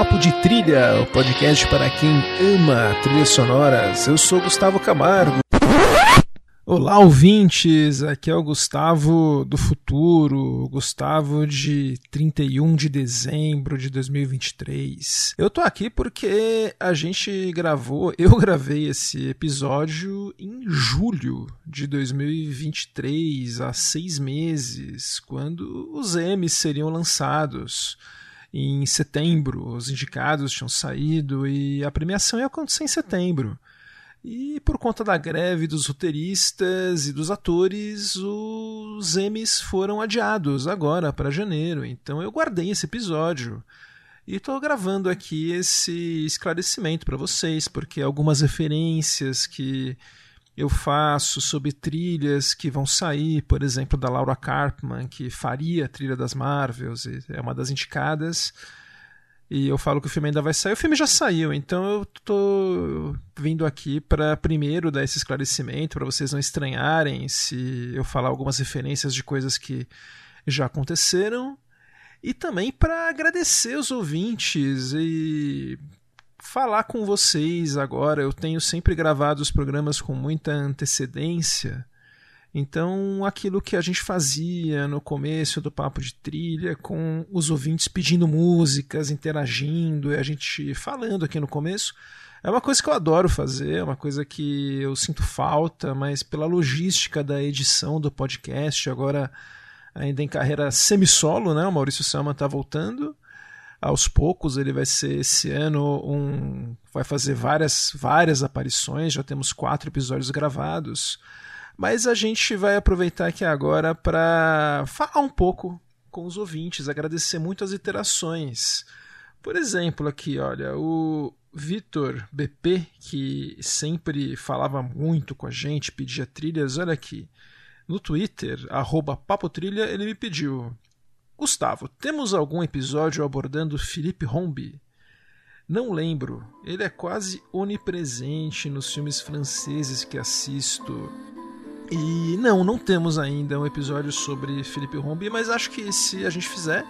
Papo de Trilha, o podcast para quem ama trilhas sonoras. Eu sou Gustavo Camargo. Olá, ouvintes! Aqui é o Gustavo do futuro, Gustavo de 31 de dezembro de 2023. Eu tô aqui porque a gente gravou, eu gravei esse episódio em julho de 2023, há seis meses, quando os M's seriam lançados. Em setembro, os indicados tinham saído e a premiação ia acontecer em setembro. E por conta da greve dos roteiristas e dos atores, os Emmys foram adiados agora para janeiro. Então eu guardei esse episódio e estou gravando aqui esse esclarecimento para vocês, porque algumas referências que eu faço sobre trilhas que vão sair, por exemplo, da Laura Carpman, que faria a trilha das Marvels, é uma das indicadas e eu falo que o filme ainda vai sair. O filme já saiu, então eu tô vindo aqui para primeiro dar esse esclarecimento, para vocês não estranharem se eu falar algumas referências de coisas que já aconteceram. E também para agradecer os ouvintes e falar com vocês agora. Eu tenho sempre gravado os programas com muita antecedência. Então, aquilo que a gente fazia no começo do papo de trilha, com os ouvintes pedindo músicas, interagindo, e a gente falando aqui no começo, é uma coisa que eu adoro fazer, é uma coisa que eu sinto falta, mas pela logística da edição do podcast, agora ainda em carreira semi-solo, né? O Maurício Selma está voltando. Aos poucos ele vai ser esse ano um. vai fazer várias, várias aparições, já temos quatro episódios gravados. Mas a gente vai aproveitar aqui agora para falar um pouco com os ouvintes, agradecer muito as interações. Por exemplo, aqui, olha, o Vitor BP, que sempre falava muito com a gente, pedia trilhas, olha aqui. No Twitter, arroba Papotrilha, ele me pediu. Gustavo, temos algum episódio abordando Felipe Rombi? Não lembro. Ele é quase onipresente nos filmes franceses que assisto. E não, não temos ainda um episódio sobre Felipe Rombi, mas acho que se a gente fizer,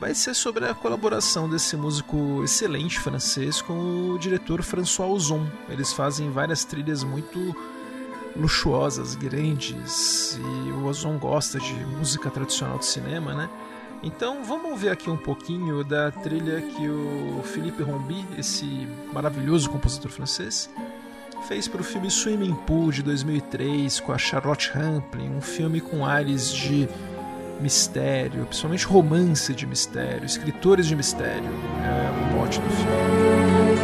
vai ser sobre a colaboração desse músico excelente francês com o diretor François Ozon. Eles fazem várias trilhas muito luxuosas, grandes, e o Ozon gosta de música tradicional de cinema, né? Então vamos ver aqui um pouquinho da trilha que o Philippe Rombi, esse maravilhoso compositor francês, fez para o filme Swimming Pool de 2003 com a Charlotte Rampling, um filme com ares de mistério, principalmente romance de mistério, escritores de mistério, é o mote do filme.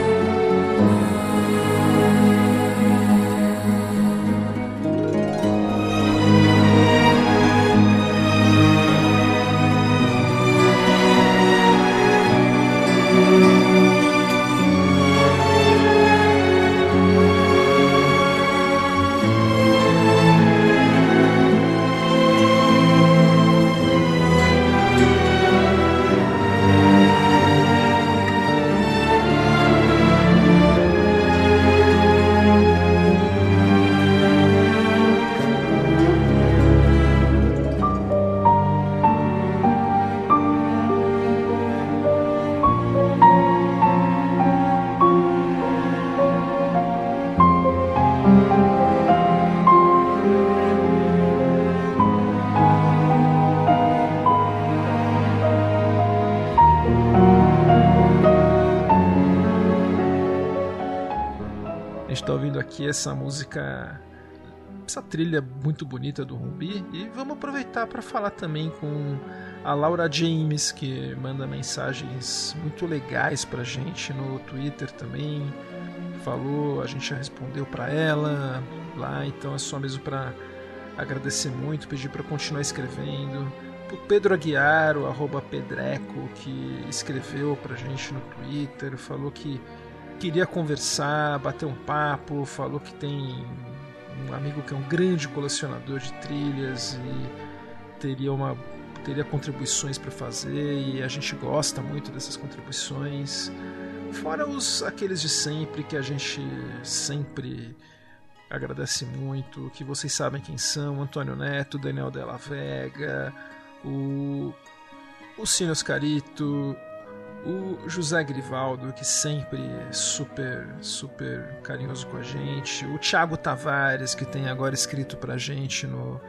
Essa música, essa trilha muito bonita do Rumbi e vamos aproveitar para falar também com a Laura James que manda mensagens muito legais pra gente no Twitter também. Falou, a gente já respondeu para ela lá, então é só mesmo para agradecer muito, pedir para continuar escrevendo. O Pedro Aguiar, o arroba Pedreco, que escreveu pra gente no Twitter, falou que queria conversar, bater um papo, falou que tem um amigo que é um grande colecionador de trilhas e teria uma teria contribuições para fazer e a gente gosta muito dessas contribuições. Fora os aqueles de sempre que a gente sempre agradece muito, que vocês sabem quem são, Antônio Neto, Daniel Della Vega, o o Cine Oscarito, o José Grivaldo, que sempre é super, super carinhoso com a gente, o Thiago Tavares, que tem agora escrito pra gente no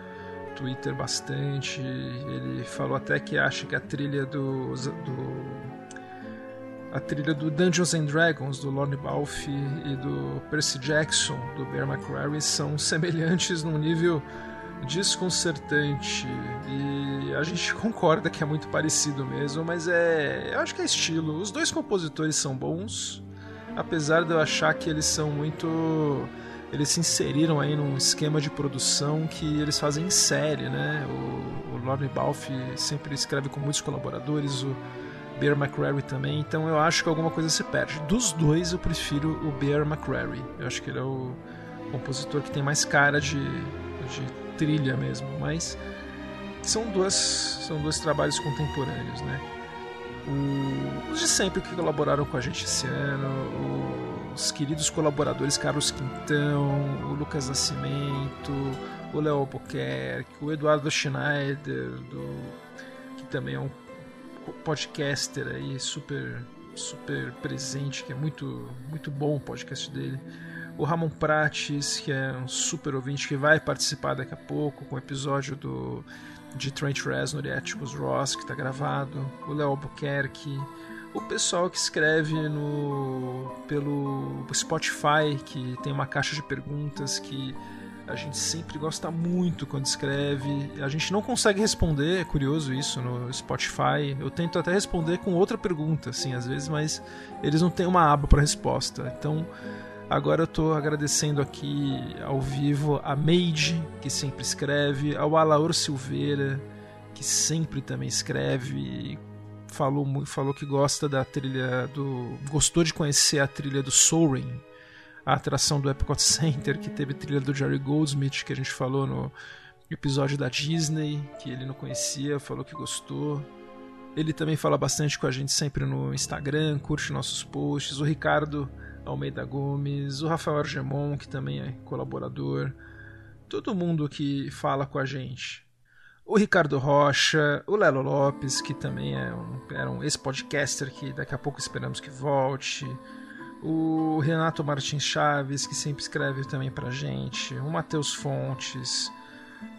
Twitter bastante, ele falou até que acha que a trilha do, do a trilha do Dungeons and Dragons, do Lorne Balfe e do Percy Jackson, do Bear McCreary, são semelhantes num nível desconcertante. E a gente concorda que é muito parecido mesmo, mas é. Eu acho que é estilo. Os dois compositores são bons, apesar de eu achar que eles são muito. Eles se inseriram aí num esquema de produção que eles fazem em série, né? O, o Lorne Balfe sempre escreve com muitos colaboradores, o Bear McCreary também, então eu acho que alguma coisa se perde. Dos dois, eu prefiro o Bear McCreary. Eu acho que ele é o compositor que tem mais cara de, de trilha mesmo, mas são dois, são dois trabalhos contemporâneos, né? O, os de sempre que colaboraram com a gente esse ano, os queridos colaboradores Carlos Quintão, o Lucas Nascimento, o Léo Albuquerque, o Eduardo Schneider, do, que também é um podcaster aí super super presente, que é muito muito bom o podcast dele. O Ramon Prates, que é um super ouvinte que vai participar daqui a pouco com o episódio do de Trent Reznor e Atticus Ross que está gravado. O Léo Albuquerque, o pessoal que escreve no pelo Spotify, que tem uma caixa de perguntas que a gente sempre gosta muito quando escreve. A gente não consegue responder, é curioso isso no Spotify. Eu tento até responder com outra pergunta, assim, às vezes, mas eles não têm uma aba para resposta. Então, agora eu estou agradecendo aqui ao vivo a Meide, que sempre escreve, ao Alaor Silveira, que sempre também escreve. Falou, falou que gosta da trilha do. gostou de conhecer a trilha do Soaring a atração do Epcot Center, que teve trilha do Jerry Goldsmith, que a gente falou no episódio da Disney, que ele não conhecia, falou que gostou. Ele também fala bastante com a gente sempre no Instagram, curte nossos posts. O Ricardo Almeida Gomes, o Rafael Argemon, que também é colaborador. Todo mundo que fala com a gente. O Ricardo Rocha, o Lelo Lopes, que também é um, era um ex-podcaster que daqui a pouco esperamos que volte o Renato Martins Chaves, que sempre escreve também pra gente, o Matheus Fontes,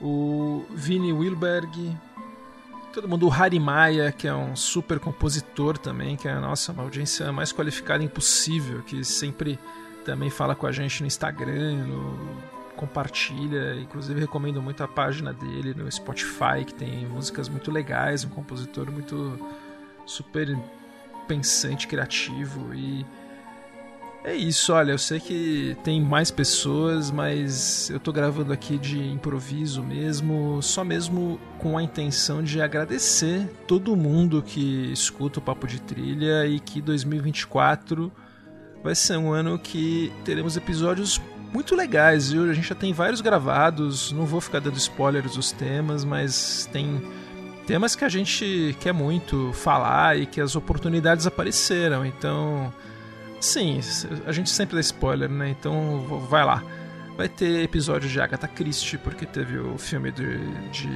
o Vini Wilberg, todo mundo, o Harry Maia, que é um super compositor também, que é a nossa uma audiência mais qualificada impossível, que sempre também fala com a gente no Instagram, no, compartilha, inclusive recomendo muito a página dele no Spotify, que tem músicas muito legais, um compositor muito super pensante, criativo e é isso, olha, eu sei que tem mais pessoas, mas eu tô gravando aqui de improviso mesmo, só mesmo com a intenção de agradecer todo mundo que escuta o Papo de Trilha e que 2024 vai ser um ano que teremos episódios muito legais, viu? A gente já tem vários gravados, não vou ficar dando spoilers dos temas, mas tem temas que a gente quer muito falar e que as oportunidades apareceram, então Sim, a gente sempre dá spoiler, né? Então vai lá. Vai ter episódio de Agatha Christie, porque teve o filme de. de...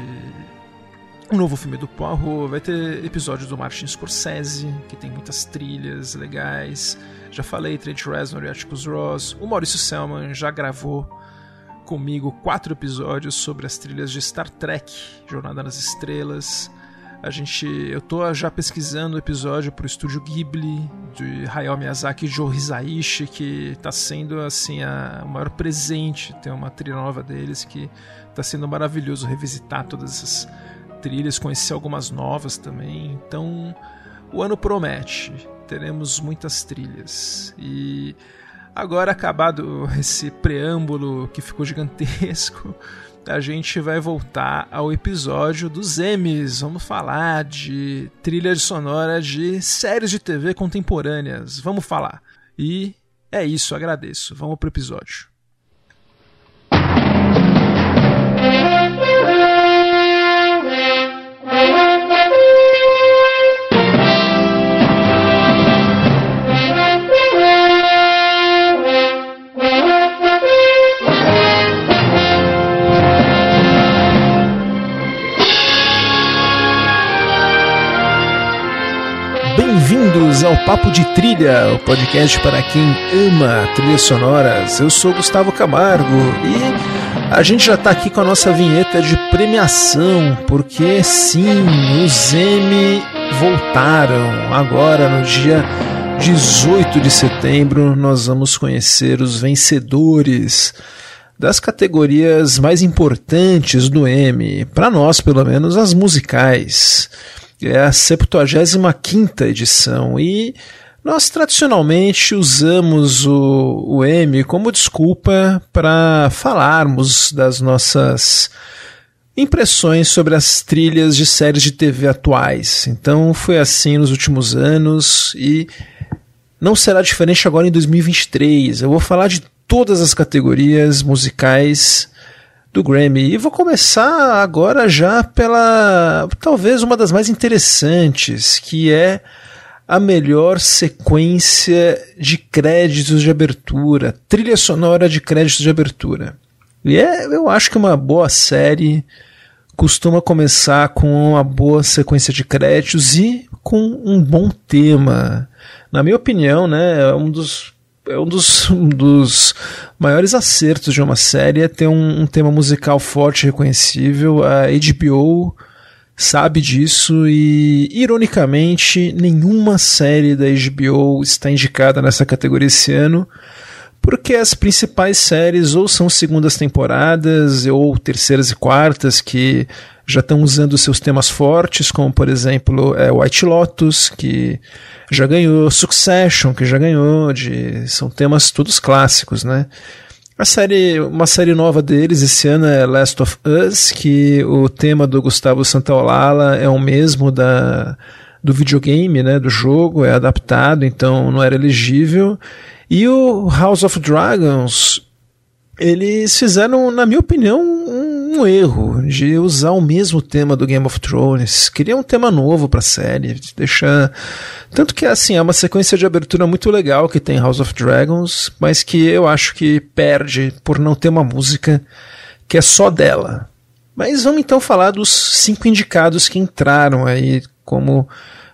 Um novo filme do Poirot, vai ter episódio do Martin Scorsese, que tem muitas trilhas legais. Já falei, Trent Reznor e Atticus Ross. O Maurício Selman já gravou comigo quatro episódios sobre as trilhas de Star Trek, Jornada nas Estrelas. A gente, eu tô já pesquisando o episódio pro estúdio Ghibli de Hayao Miyazaki e Joe Hisaishi, que tá sendo assim a, o maior presente. Tem uma trilha nova deles que tá sendo maravilhoso revisitar todas essas trilhas, conhecer algumas novas também. Então, o ano promete. Teremos muitas trilhas. E agora acabado esse preâmbulo que ficou gigantesco, a gente vai voltar ao episódio dos Emmys. Vamos falar de trilha sonora de séries de TV contemporâneas. Vamos falar. E é isso, agradeço. Vamos pro episódio. bem-vindos ao Papo de Trilha, o podcast para quem ama trilhas sonoras. Eu sou Gustavo Camargo e a gente já está aqui com a nossa vinheta de premiação, porque sim, os M voltaram agora no dia 18 de setembro. Nós vamos conhecer os vencedores das categorias mais importantes do M, para nós, pelo menos as musicais. É a 75 edição e nós tradicionalmente usamos o, o M como desculpa para falarmos das nossas impressões sobre as trilhas de séries de TV atuais. Então foi assim nos últimos anos e não será diferente agora em 2023. Eu vou falar de todas as categorias musicais do Grammy. E vou começar agora já pela talvez uma das mais interessantes, que é a melhor sequência de créditos de abertura, trilha sonora de créditos de abertura. E é, eu acho que uma boa série costuma começar com uma boa sequência de créditos e com um bom tema. Na minha opinião, né, é um dos é um dos, um dos maiores acertos de uma série é ter um, um tema musical forte e reconhecível. A HBO sabe disso e, ironicamente, nenhuma série da HBO está indicada nessa categoria esse ano, porque as principais séries ou são segundas temporadas ou terceiras e quartas que já estão usando seus temas fortes, como por exemplo é, White Lotus, que já ganhou, Succession, que já ganhou, de, são temas todos clássicos, né? A série, uma série nova deles esse ano é Last of Us, que o tema do Gustavo Santaolalla é o mesmo da do videogame, né, do jogo, é adaptado, então não era elegível. E o House of Dragons, eles fizeram, na minha opinião, um um erro de usar o mesmo tema do Game of Thrones. Queria um tema novo para a série, deixar tanto que assim é uma sequência de abertura muito legal que tem House of Dragons, mas que eu acho que perde por não ter uma música que é só dela. Mas vamos então falar dos cinco indicados que entraram aí como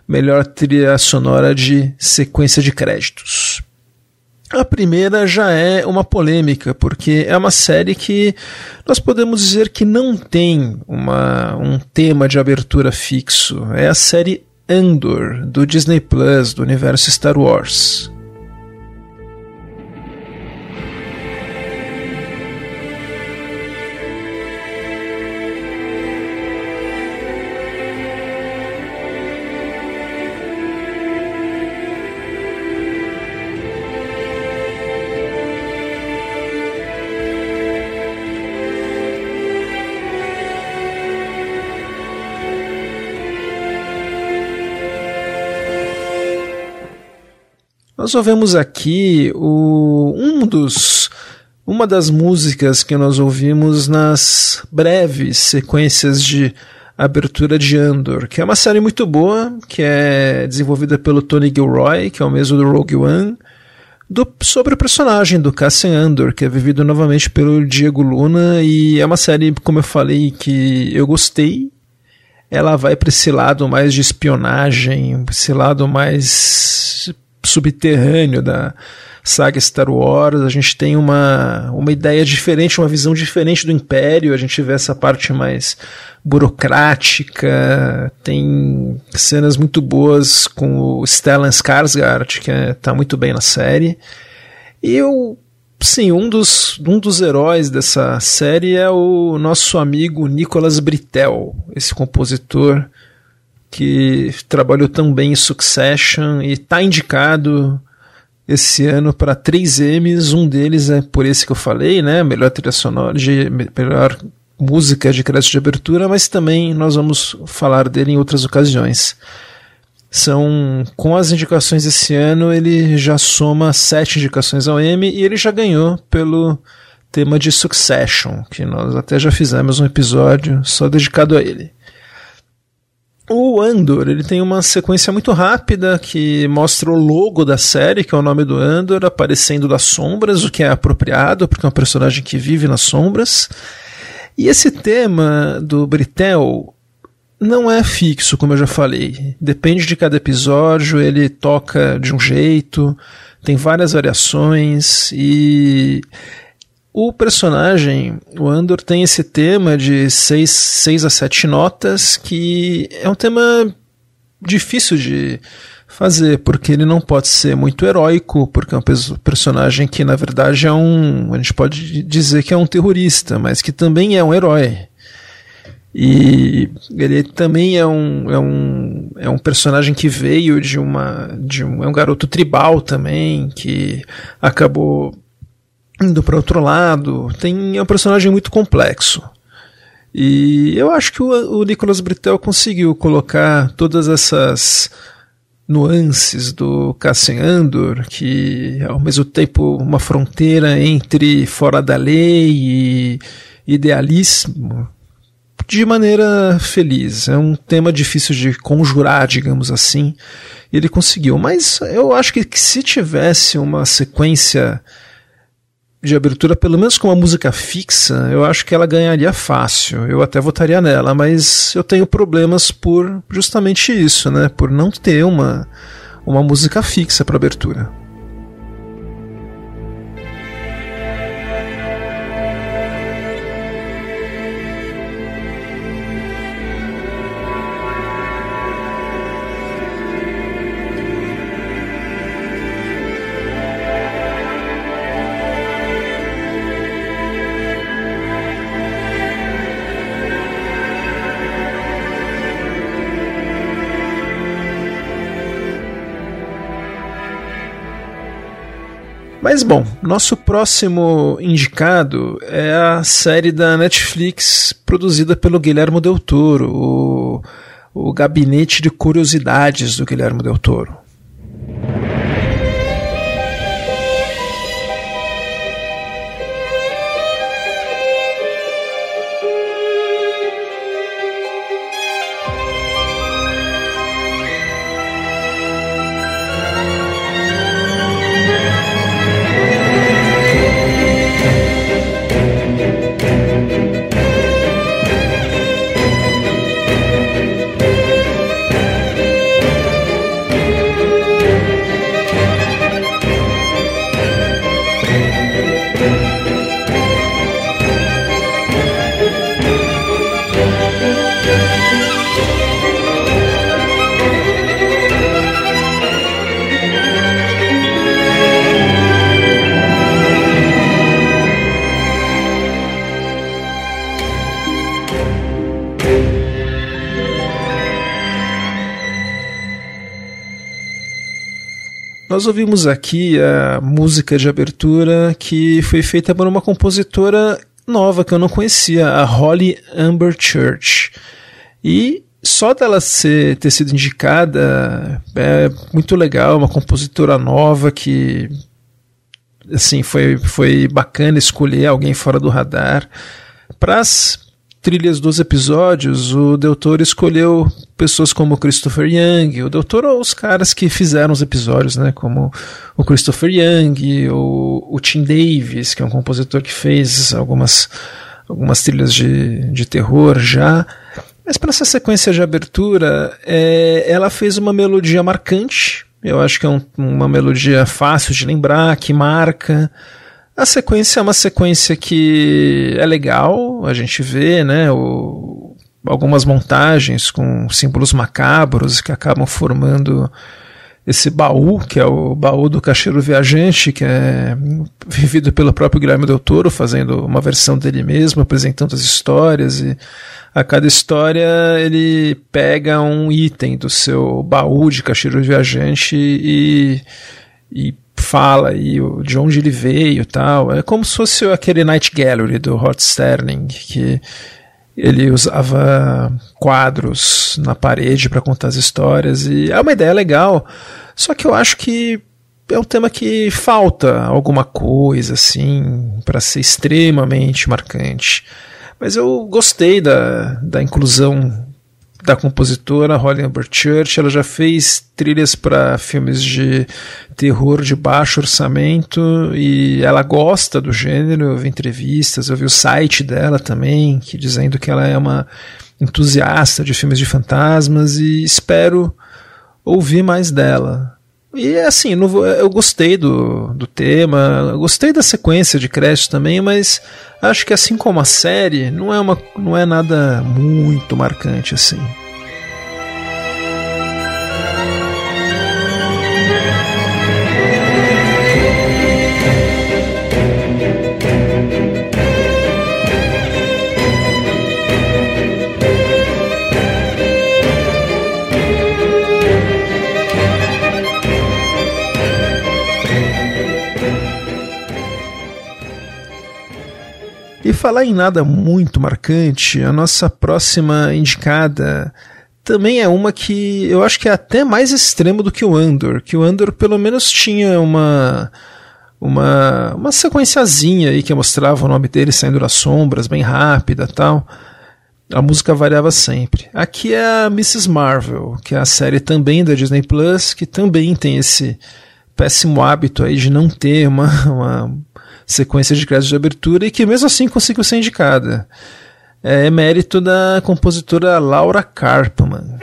melhor trilha sonora de sequência de créditos. A primeira já é uma polêmica, porque é uma série que nós podemos dizer que não tem uma, um tema de abertura fixo. É a série Andor, do Disney Plus, do universo Star Wars. Nós ouvimos aqui o, um dos uma das músicas que nós ouvimos nas breves sequências de abertura de Andor, que é uma série muito boa, que é desenvolvida pelo Tony Gilroy, que é o mesmo do Rogue One, do, sobre o personagem do Cassian Andor, que é vivido novamente pelo Diego Luna, e é uma série, como eu falei, que eu gostei. Ela vai para esse lado mais de espionagem, esse lado mais subterrâneo da saga Star Wars. A gente tem uma, uma ideia diferente, uma visão diferente do Império. A gente vê essa parte mais burocrática. Tem cenas muito boas com o Stellan Skarsgård, que está é, muito bem na série. E eu Sim, um dos, um dos heróis dessa série é o nosso amigo Nicolas Britel, esse compositor que trabalhou tão bem em Succession e está indicado esse ano para três M's. Um deles é por esse que eu falei, né? Melhor trilha sonora, de, melhor música de crédito de abertura, mas também nós vamos falar dele em outras ocasiões. São com as indicações esse ano ele já soma sete indicações ao Emmy e ele já ganhou pelo tema de Succession, que nós até já fizemos um episódio só dedicado a ele. O Andor, ele tem uma sequência muito rápida que mostra o logo da série, que é o nome do Andor, aparecendo das sombras, o que é apropriado, porque é um personagem que vive nas sombras. E esse tema do Britel não é fixo, como eu já falei. Depende de cada episódio, ele toca de um jeito, tem várias variações e o personagem, o Andor, tem esse tema de seis, seis a sete notas que é um tema difícil de fazer, porque ele não pode ser muito heróico, porque é um personagem que na verdade é um, a gente pode dizer que é um terrorista, mas que também é um herói. E ele também é um, é um, é um personagem que veio de uma. De um, é um garoto tribal também, que acabou indo para outro lado. Tem, é um personagem muito complexo. E eu acho que o, o Nicolas Britel conseguiu colocar todas essas nuances do Cassian Andor, que ao mesmo tempo uma fronteira entre fora da lei e idealismo, de maneira feliz. É um tema difícil de conjurar, digamos assim. Ele conseguiu. Mas eu acho que, que se tivesse uma sequência de abertura, pelo menos com uma música fixa, eu acho que ela ganharia fácil. Eu até votaria nela, mas eu tenho problemas por justamente isso, né? Por não ter uma, uma música fixa para abertura. Nosso próximo indicado é a série da Netflix produzida pelo Guilherme Del Toro, o, o Gabinete de Curiosidades do Guilherme Del Toro. Nós ouvimos aqui a música de abertura que foi feita por uma compositora nova que eu não conhecia, a Holly Amber Church. E só dela ser, ter sido indicada é muito legal, uma compositora nova que assim foi, foi bacana escolher alguém fora do radar. Para as trilhas dos episódios, o Del Toro escolheu pessoas como Christopher Young, o Del Toro, os caras que fizeram os episódios, né, como o Christopher Young, o, o Tim Davis, que é um compositor que fez algumas, algumas trilhas de, de terror já. Mas para essa sequência de abertura, é, ela fez uma melodia marcante. Eu acho que é um, uma melodia fácil de lembrar, que marca. A sequência é uma sequência que é legal, a gente vê, né, o, algumas montagens com símbolos macabros que acabam formando esse baú, que é o baú do caixeiro viajante, que é vivido pelo próprio Guilherme Del Toro, fazendo uma versão dele mesmo, apresentando as histórias, e a cada história ele pega um item do seu baú de caixeiro viajante e, e fala e de onde ele veio tal. É como se fosse aquele Night Gallery do Hot Sterling, que ele usava quadros na parede para contar as histórias e é uma ideia legal. Só que eu acho que é um tema que falta alguma coisa assim para ser extremamente marcante. Mas eu gostei da, da inclusão da compositora Holly Amber Church. Ela já fez trilhas para filmes de terror de baixo orçamento e ela gosta do gênero. Eu vi entrevistas, eu vi o site dela também, que dizendo que ela é uma entusiasta de filmes de fantasmas e espero ouvir mais dela. E assim, eu gostei do, do tema, gostei da sequência de créditos também, mas acho que assim como a série, não é, uma, não é nada muito marcante assim. Falar em nada muito marcante, a nossa próxima indicada também é uma que eu acho que é até mais extremo do que o Andor, que o Andor pelo menos tinha uma uma uma sequenciazinha aí que mostrava o nome dele saindo das sombras, bem rápida, tal. A música variava sempre. Aqui é a Mrs. Marvel, que é a série também da Disney Plus, que também tem esse péssimo hábito aí de não ter uma, uma sequência de créditos de abertura e que mesmo assim conseguiu ser indicada. É mérito da compositora Laura Karpman.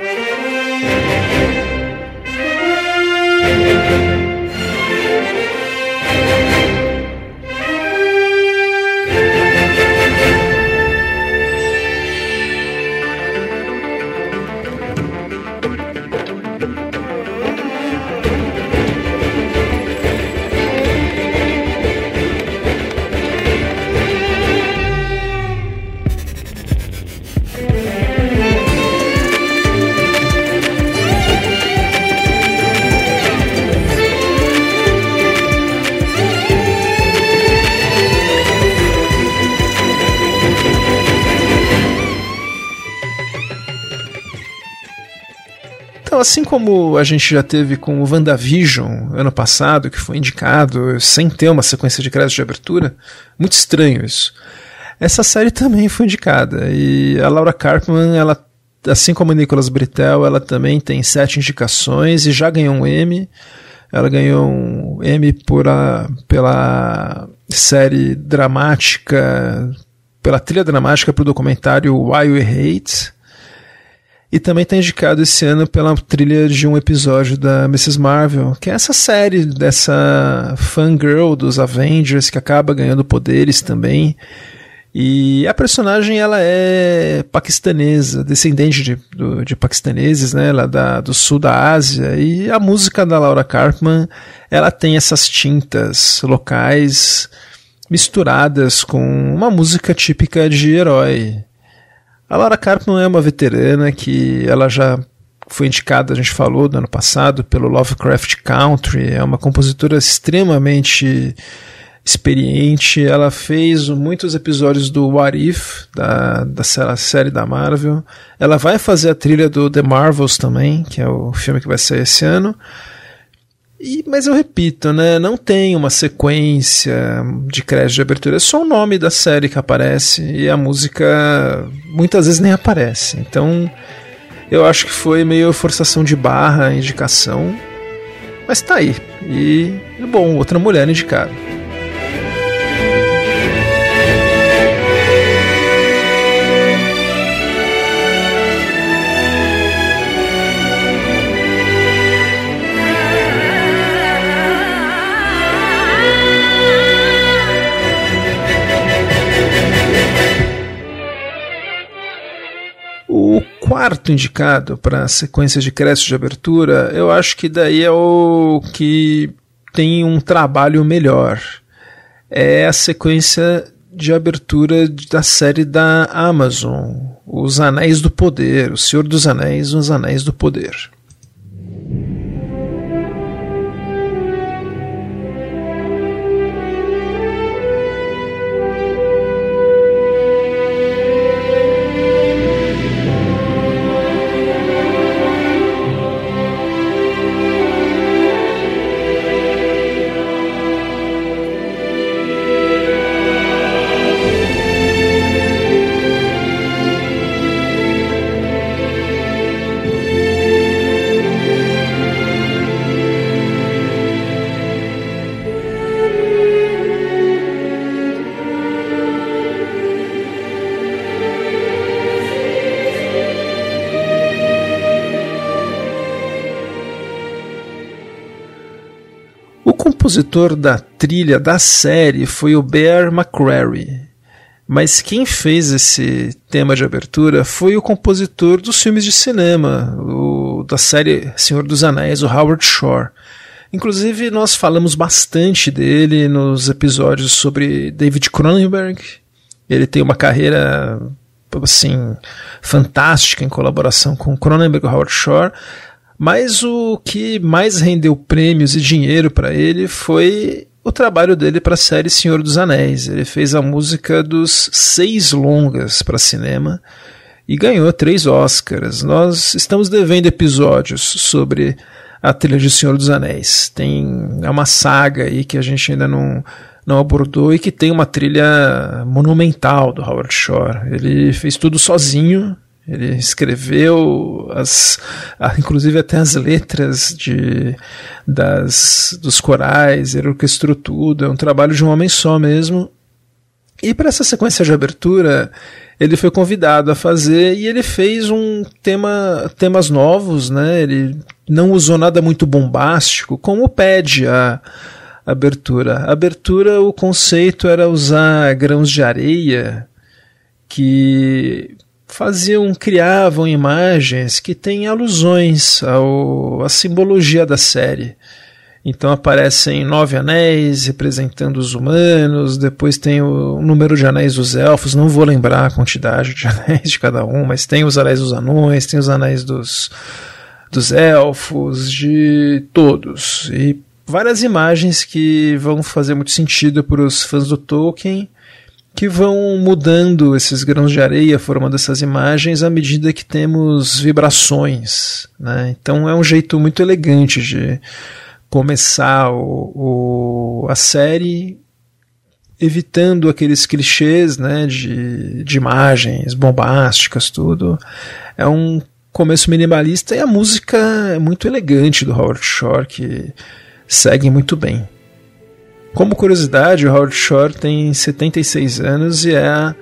Assim como a gente já teve com o WandaVision ano passado, que foi indicado sem ter uma sequência de créditos de abertura, muito estranho isso. Essa série também foi indicada e a Laura Carpman, ela, assim como o Nicholas Britell, ela também tem sete indicações e já ganhou um Emmy. Ela ganhou um Emmy por a, pela série dramática, pela trilha dramática para o documentário Why We Hate e também está indicado esse ano pela trilha de um episódio da Mrs. Marvel, que é essa série dessa fangirl dos Avengers que acaba ganhando poderes também. E a personagem ela é paquistanesa, descendente de, do, de paquistaneses, né? Ela é da, do sul da Ásia. E a música da Laura Carpman ela tem essas tintas locais misturadas com uma música típica de herói. A Lara Carpman é uma veterana que ela já foi indicada, a gente falou no ano passado, pelo Lovecraft Country, é uma compositora extremamente experiente. Ela fez muitos episódios do What If, da, da série da Marvel. Ela vai fazer a trilha do The Marvels também, que é o filme que vai sair esse ano. E, mas eu repito, né? Não tem uma sequência de crédito de abertura, é só o nome da série que aparece e a música muitas vezes nem aparece. Então eu acho que foi meio forçação de barra indicação. Mas tá aí. E bom, outra mulher indicada. Quarto indicado para sequências de créditos de abertura, eu acho que daí é o que tem um trabalho melhor. É a sequência de abertura da série da Amazon, Os Anéis do Poder, O Senhor dos Anéis, Os Anéis do Poder. Compositor da trilha da série foi o Bear McCreary. Mas quem fez esse tema de abertura foi o compositor dos filmes de cinema, o, da série Senhor dos Anéis, o Howard Shore. Inclusive, nós falamos bastante dele nos episódios sobre David Cronenberg. Ele tem uma carreira assim fantástica em colaboração com Cronenberg e Howard Shore. Mas o que mais rendeu prêmios e dinheiro para ele foi o trabalho dele para a série Senhor dos Anéis. Ele fez a música dos seis longas para cinema e ganhou três Oscars. Nós estamos devendo episódios sobre a trilha de Senhor dos Anéis. Tem é uma saga aí que a gente ainda não não abordou e que tem uma trilha monumental do Howard Shore. Ele fez tudo sozinho. Ele escreveu as, inclusive até as letras de, das, dos corais, ele orquestrou tudo. É um trabalho de um homem só mesmo. E para essa sequência de abertura, ele foi convidado a fazer e ele fez um tema, temas novos, né? Ele não usou nada muito bombástico, como pede a abertura. A abertura, o conceito era usar grãos de areia que faziam, criavam imagens que têm alusões ao, à simbologia da série. Então aparecem nove anéis representando os humanos, depois tem o número de anéis dos elfos, não vou lembrar a quantidade de anéis de cada um, mas tem os anéis dos anões, tem os anéis dos, dos elfos, de todos. E várias imagens que vão fazer muito sentido para os fãs do Tolkien, que vão mudando esses grãos de areia, formando essas imagens à medida que temos vibrações. Né? Então é um jeito muito elegante de começar o, o, a série evitando aqueles clichês né, de, de imagens bombásticas, tudo. É um começo minimalista e a música é muito elegante do Howard Shore, que segue muito bem. Como curiosidade, o Howard Shore tem 76 anos e é a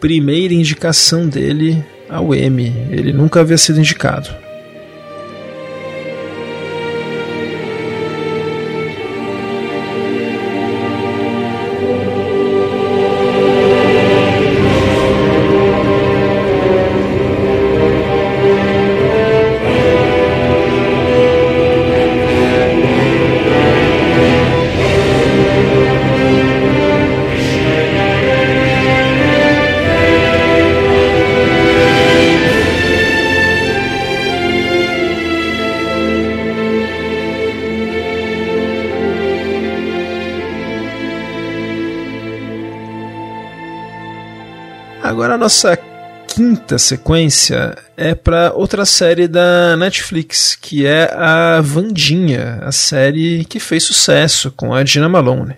primeira indicação dele ao Emmy. Ele nunca havia sido indicado. Nossa quinta sequência é para outra série da Netflix, que é a Vandinha, a série que fez sucesso com a Gina Malone.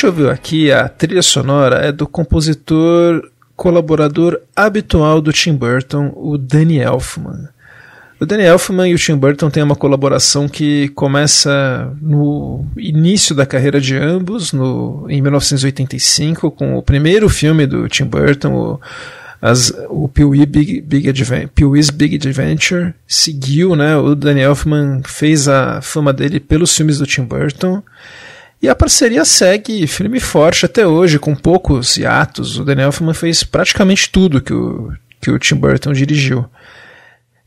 Gente ouviu aqui a trilha sonora é do compositor colaborador habitual do Tim Burton, o Danny Elfman. O Danny Elfman e o Tim Burton têm uma colaboração que começa no início da carreira de ambos, no, em 1985, com o primeiro filme do Tim Burton, o, as, o Pee-wee's Big, Big, Big Adventure. Seguiu, né, o Danny Elfman fez a fama dele pelos filmes do Tim Burton. E a parceria segue firme e forte até hoje, com poucos hiatos. O Daniel Elfman fez praticamente tudo que o, que o Tim Burton dirigiu.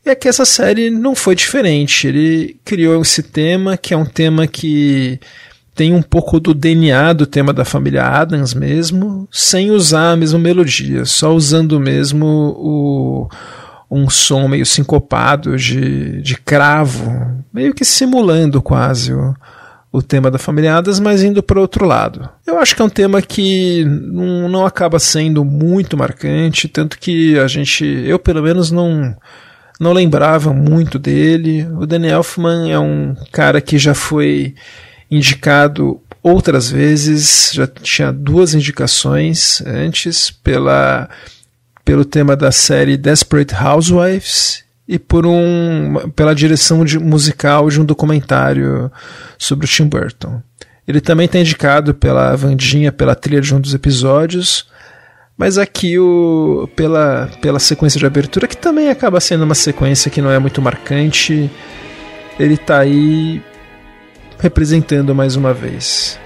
E aqui essa série não foi diferente. Ele criou esse tema, que é um tema que tem um pouco do DNA do tema da família Adams mesmo, sem usar a mesma melodia, só usando mesmo o, um som meio sincopado de, de cravo, meio que simulando quase o, o tema da família Adams, mas indo para outro lado. Eu acho que é um tema que não, não acaba sendo muito marcante, tanto que a gente, eu pelo menos não não lembrava muito dele. O Danny Elfman é um cara que já foi indicado outras vezes, já tinha duas indicações antes pela pelo tema da série Desperate Housewives e por um pela direção de, musical de um documentário sobre o Tim Burton. Ele também está indicado pela Vandinha pela trilha de um dos episódios, mas aqui o pela pela sequência de abertura que também acaba sendo uma sequência que não é muito marcante, ele está aí representando mais uma vez.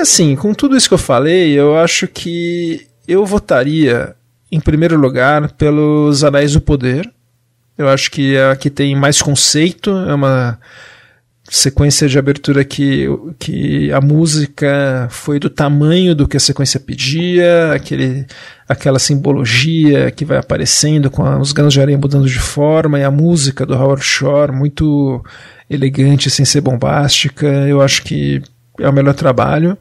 Assim, com tudo isso que eu falei, eu acho que eu votaria, em primeiro lugar, pelos Anéis do Poder. Eu acho que é a que tem mais conceito, é uma sequência de abertura que, que a música foi do tamanho do que a sequência pedia, aquele, aquela simbologia que vai aparecendo com os grãos de areia mudando de forma, e a música do Howard Shore muito elegante, sem ser bombástica. Eu acho que é o melhor trabalho.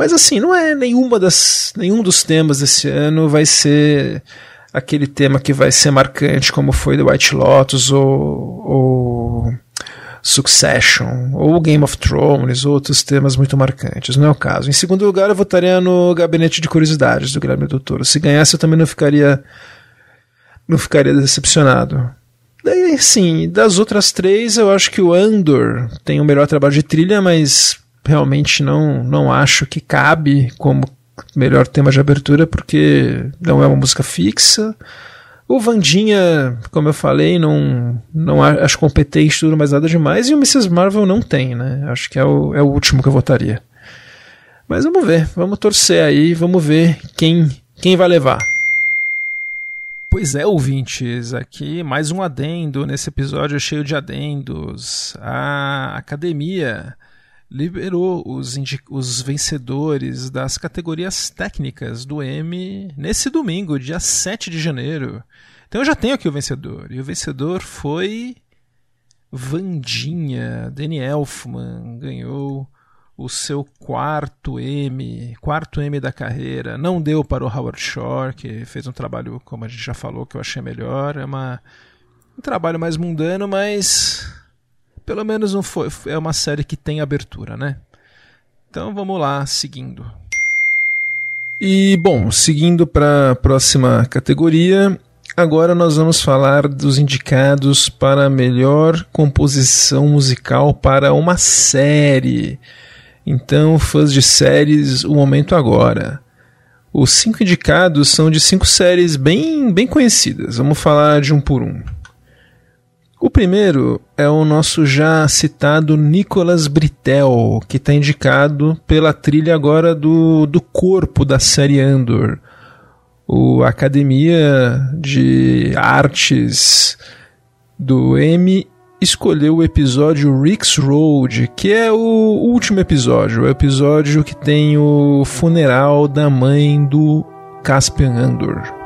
Mas assim, não é nenhuma das, nenhum dos temas desse ano vai ser aquele tema que vai ser marcante, como foi The White Lotus ou, ou Succession ou Game of Thrones, outros temas muito marcantes, não é o caso. Em segundo lugar, eu votaria no Gabinete de Curiosidades do Guilherme Doutor. Se ganhasse, eu também não ficaria não ficaria decepcionado. Daí, assim, das outras três, eu acho que o Andor tem o melhor trabalho de trilha, mas realmente não, não acho que cabe como melhor tema de abertura, porque não é uma música fixa. O Vandinha, como eu falei, não, não acho competente tudo mais nada demais, e o Mrs. Marvel não tem, né? Acho que é o, é o último que eu votaria. Mas vamos ver, vamos torcer aí, vamos ver quem, quem vai levar. Pois é, ouvintes, aqui mais um adendo nesse episódio cheio de adendos. A academia liberou os, os vencedores das categorias técnicas do M nesse domingo, dia 7 de janeiro. Então eu já tenho aqui o vencedor. E o vencedor foi Vandinha. Danny Elfman ganhou o seu quarto M, quarto M da carreira. Não deu para o Howard Shore, que fez um trabalho, como a gente já falou, que eu achei melhor. É uma, um trabalho mais mundano, mas pelo menos não foi, é uma série que tem abertura, né? Então vamos lá, seguindo. E bom, seguindo para a próxima categoria, agora nós vamos falar dos indicados para melhor composição musical para uma série. Então, fãs de séries, o momento agora. Os cinco indicados são de cinco séries bem, bem conhecidas. Vamos falar de um por um. O primeiro é o nosso já citado Nicolas Britel, que está indicado pela trilha agora do, do corpo da série Andor. O Academia de Artes do M escolheu o episódio Rick's Road, que é o último episódio, o episódio que tem o funeral da mãe do Caspian Andor.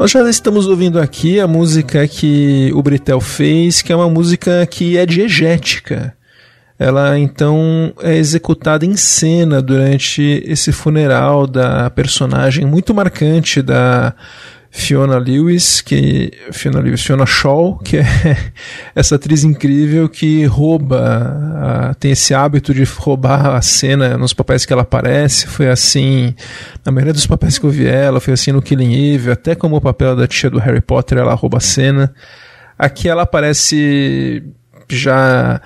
Nós já estamos ouvindo aqui a música que o Britel fez, que é uma música que é diegética. Ela então é executada em cena durante esse funeral da personagem muito marcante da Fiona Lewis, que Fiona Lewis, Fiona Shaw, que é essa atriz incrível que rouba, tem esse hábito de roubar a cena nos papéis que ela aparece. Foi assim na maioria dos papéis que eu vi ela, foi assim no Killing Eve, até como o papel da tia do Harry Potter, ela rouba a cena. Aqui ela aparece já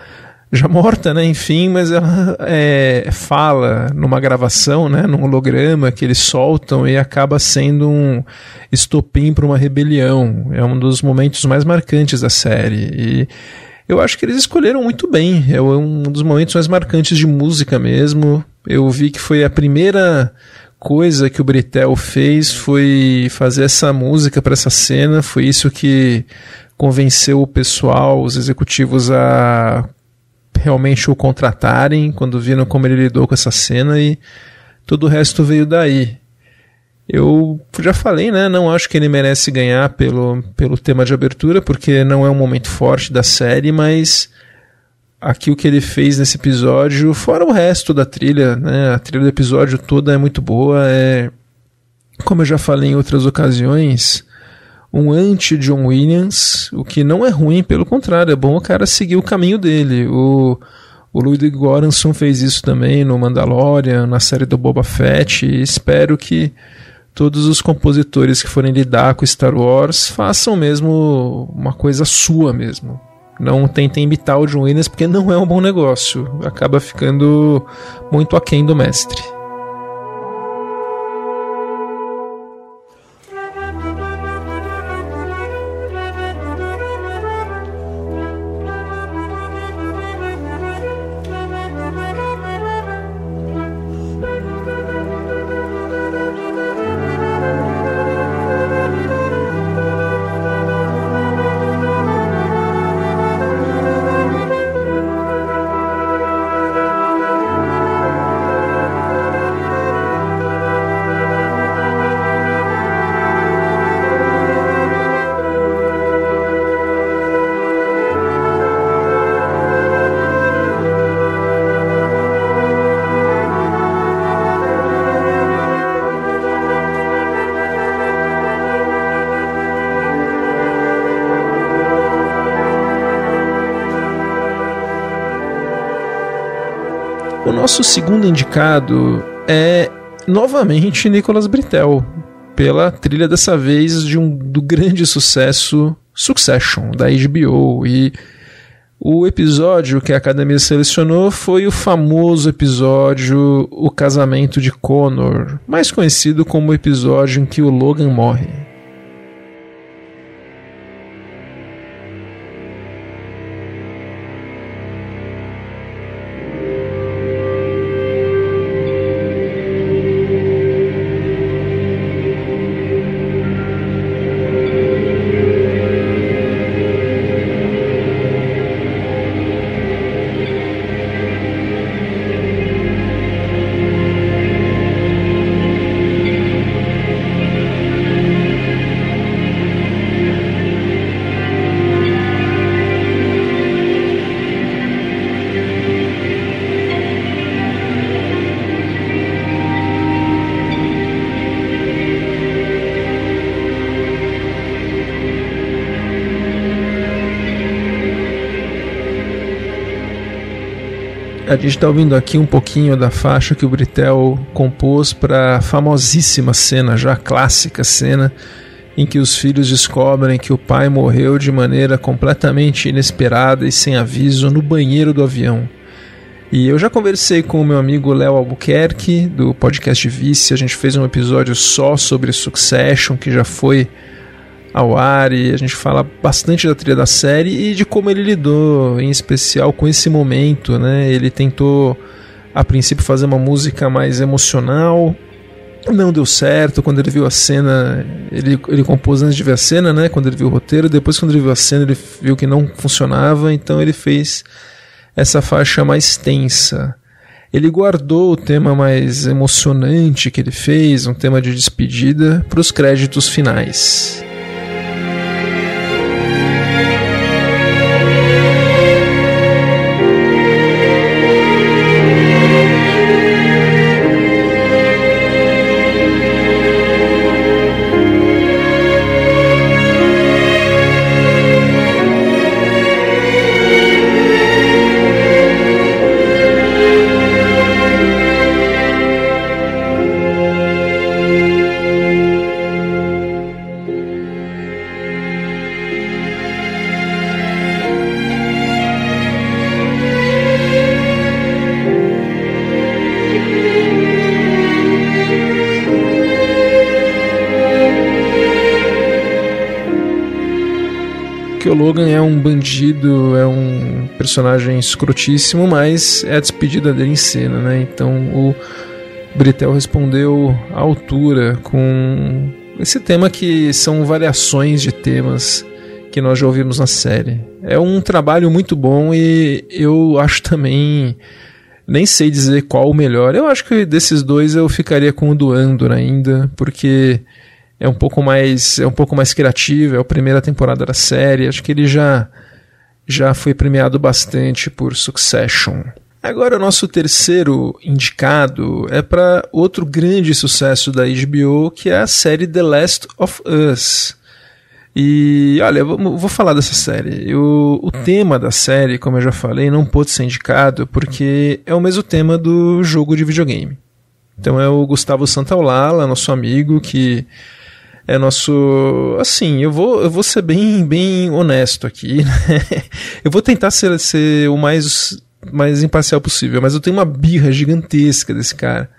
já morta, né? Enfim, mas ela é, fala numa gravação, né? Num holograma que eles soltam e acaba sendo um estopim para uma rebelião. É um dos momentos mais marcantes da série. E eu acho que eles escolheram muito bem. É um dos momentos mais marcantes de música mesmo. Eu vi que foi a primeira coisa que o Britel fez foi fazer essa música para essa cena. Foi isso que convenceu o pessoal, os executivos a realmente o contratarem quando viram como ele lidou com essa cena e todo o resto veio daí. Eu já falei, né? Não acho que ele merece ganhar pelo, pelo tema de abertura, porque não é um momento forte da série, mas aqui o que ele fez nesse episódio, fora o resto da trilha, né? A trilha do episódio toda é muito boa. É, como eu já falei em outras ocasiões, um anti-John Williams, o que não é ruim, pelo contrário, é bom o cara seguir o caminho dele. O, o Ludwig fez isso também no Mandalorian, na série do Boba Fett, e espero que todos os compositores que forem lidar com Star Wars façam mesmo uma coisa sua mesmo. Não tentem imitar o John Williams porque não é um bom negócio. Acaba ficando muito aquém do mestre. Nosso segundo indicado é novamente Nicolas Britel, pela trilha dessa vez de um do grande sucesso Succession da HBO e o episódio que a academia selecionou foi o famoso episódio O Casamento de Connor, mais conhecido como o episódio em que o Logan morre. A gente está ouvindo aqui um pouquinho da faixa que o Britel compôs para a famosíssima cena, já clássica cena, em que os filhos descobrem que o pai morreu de maneira completamente inesperada e sem aviso no banheiro do avião. E eu já conversei com o meu amigo Léo Albuquerque, do podcast Vice, a gente fez um episódio só sobre Succession, que já foi ao ar e a gente fala bastante da trilha da série e de como ele lidou, em especial com esse momento, né? Ele tentou a princípio fazer uma música mais emocional, não deu certo. Quando ele viu a cena, ele, ele compôs antes de ver a cena, né? Quando ele viu o roteiro, depois quando ele viu a cena, ele viu que não funcionava, então ele fez essa faixa mais tensa. ele guardou o tema mais emocionante que ele fez, um tema de despedida, para os créditos finais. Personagem escrotíssimo, mas é a despedida dele em cena, né? Então o Britel respondeu à altura com esse tema que são variações de temas que nós já ouvimos na série. É um trabalho muito bom e eu acho também nem sei dizer qual o melhor. Eu acho que desses dois eu ficaria com o do Andor ainda, porque é um pouco mais é um pouco mais criativo, é a primeira temporada da série. Acho que ele já já foi premiado bastante por Succession. Agora o nosso terceiro indicado é para outro grande sucesso da HBO, que é a série The Last of Us. E olha, vou, vou falar dessa série. Eu, o tema da série, como eu já falei, não pôde ser indicado porque é o mesmo tema do jogo de videogame. Então é o Gustavo Santaolala, nosso amigo, que é nosso. Assim, eu vou, eu vou ser bem, bem honesto aqui. Né? eu vou tentar ser, ser o mais, mais imparcial possível, mas eu tenho uma birra gigantesca desse cara.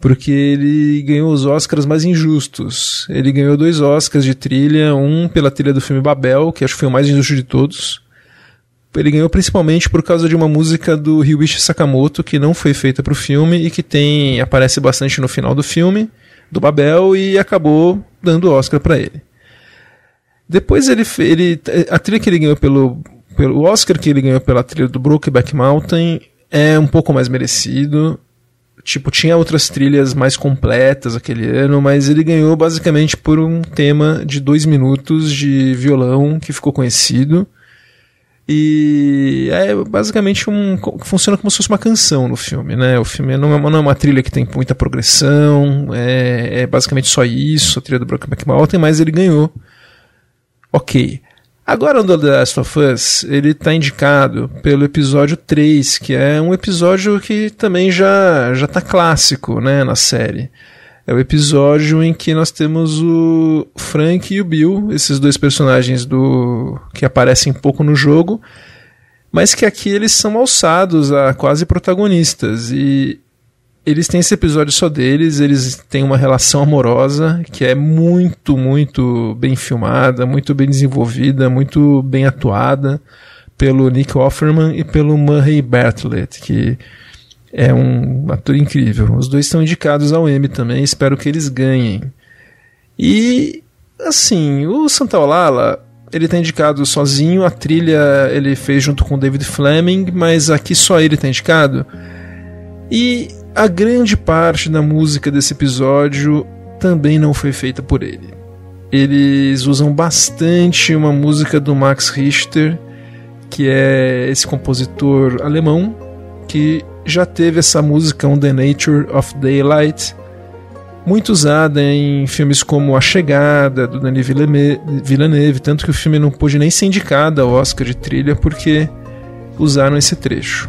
Porque ele ganhou os Oscars mais injustos. Ele ganhou dois Oscars de trilha, um pela trilha do filme Babel, que acho que foi o mais injusto de todos. Ele ganhou principalmente por causa de uma música do Ryuichi Sakamoto, que não foi feita para o filme e que tem aparece bastante no final do filme do Babel e acabou dando Oscar para ele. Depois ele, ele a trilha que ele ganhou pelo pelo Oscar que ele ganhou pela trilha do Brokeback Mountain é um pouco mais merecido. Tipo, tinha outras trilhas mais completas aquele ano, mas ele ganhou basicamente por um tema de dois minutos de violão que ficou conhecido. E é basicamente um. funciona como se fosse uma canção no filme, né? O filme não é uma, não é uma trilha que tem muita progressão, é, é basicamente só isso, a trilha do Brokeback Mountain, mas ele ganhou. Ok. Agora no The Last of Us, ele está indicado pelo episódio 3, que é um episódio que também já, já tá clássico né, na série. É o episódio em que nós temos o Frank e o Bill, esses dois personagens do que aparecem pouco no jogo, mas que aqui eles são alçados a quase protagonistas. E eles têm esse episódio só deles, eles têm uma relação amorosa que é muito, muito bem filmada, muito bem desenvolvida, muito bem atuada pelo Nick Offerman e pelo Murray Bartlett, que é um ator incrível. Os dois estão indicados ao Emmy também, espero que eles ganhem. E, assim, o Santa Olala, ele está indicado sozinho, a trilha ele fez junto com David Fleming, mas aqui só ele está indicado. E a grande parte da música desse episódio também não foi feita por ele. Eles usam bastante uma música do Max Richter, que é esse compositor alemão que já teve essa música On the Nature of Daylight, muito usada em filmes como A Chegada, do Denis Villeneuve, tanto que o filme não pôde nem ser indicado ao Oscar de trilha porque usaram esse trecho.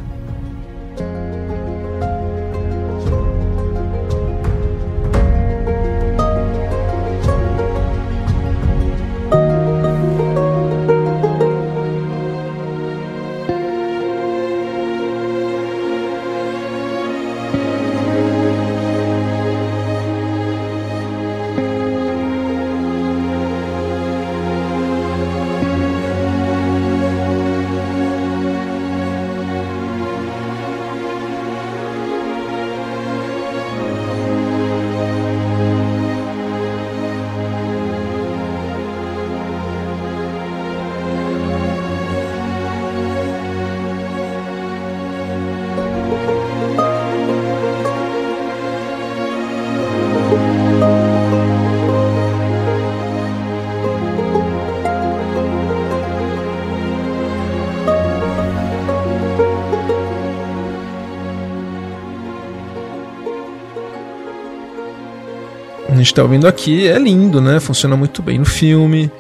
Está ouvindo aqui é lindo, né? Funciona muito bem no filme.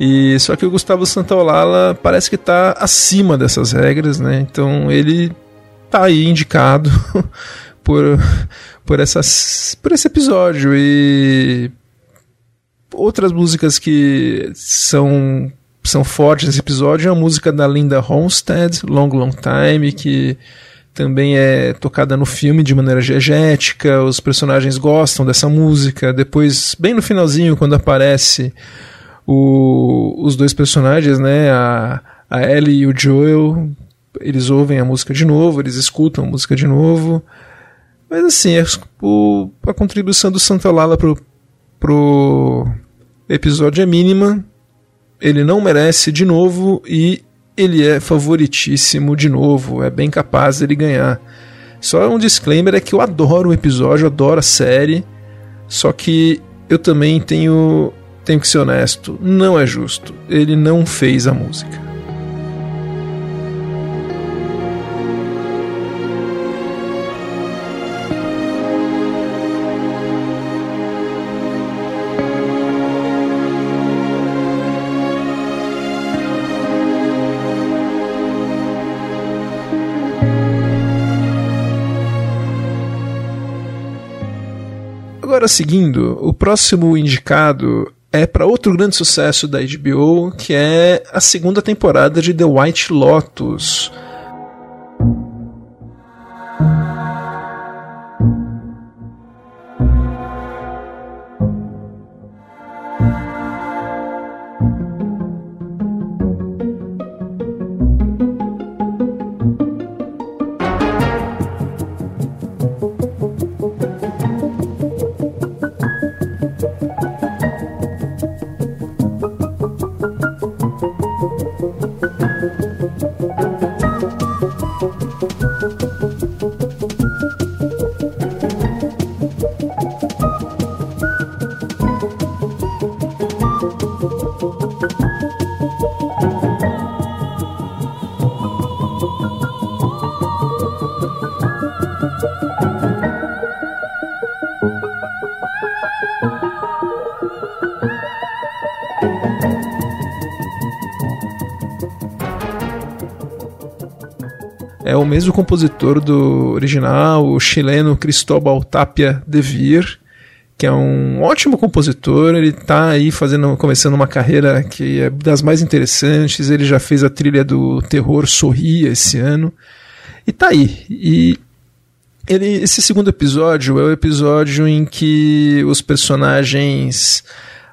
E só que o Gustavo Santaolalla parece que está acima dessas regras, né? Então ele tá aí indicado por por essas por esse episódio e outras músicas que são são fortes nesse episódio é a música da Linda Ronstadt, Long Long Time, que também é tocada no filme de maneira diegética, os personagens gostam dessa música. Depois, bem no finalzinho, quando aparece o, os dois personagens, né, a, a Ellie e o Joel, eles ouvem a música de novo, eles escutam a música de novo. Mas assim, é, o, a contribuição do Santa Lala pro, pro episódio é mínima. Ele não merece de novo e ele é favoritíssimo de novo, é bem capaz dele ganhar. Só um disclaimer é que eu adoro o episódio, adoro a série, só que eu também tenho, tenho que ser honesto, não é justo. Ele não fez a música. Agora, seguindo, o próximo indicado é para outro grande sucesso da HBO, que é a segunda temporada de The White Lotus. Mesmo compositor do original, o chileno Cristóbal Tapia de Vir, que é um ótimo compositor, ele está aí fazendo, começando uma carreira que é das mais interessantes, ele já fez a trilha do terror Sorria esse ano, e tá aí. E ele, esse segundo episódio é o episódio em que os personagens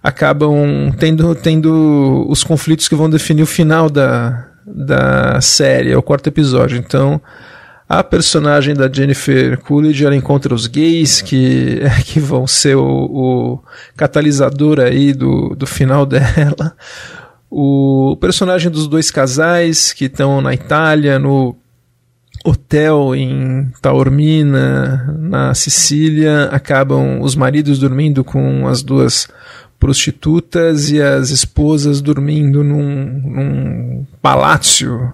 acabam tendo, tendo os conflitos que vão definir o final da, da série, é o quarto episódio. Então, a personagem da Jennifer Coolidge ela encontra os gays que, que vão ser o, o catalisador aí do, do final dela. O personagem dos dois casais que estão na Itália, no hotel em Taormina, na Sicília, acabam os maridos dormindo com as duas prostitutas e as esposas dormindo num, num palácio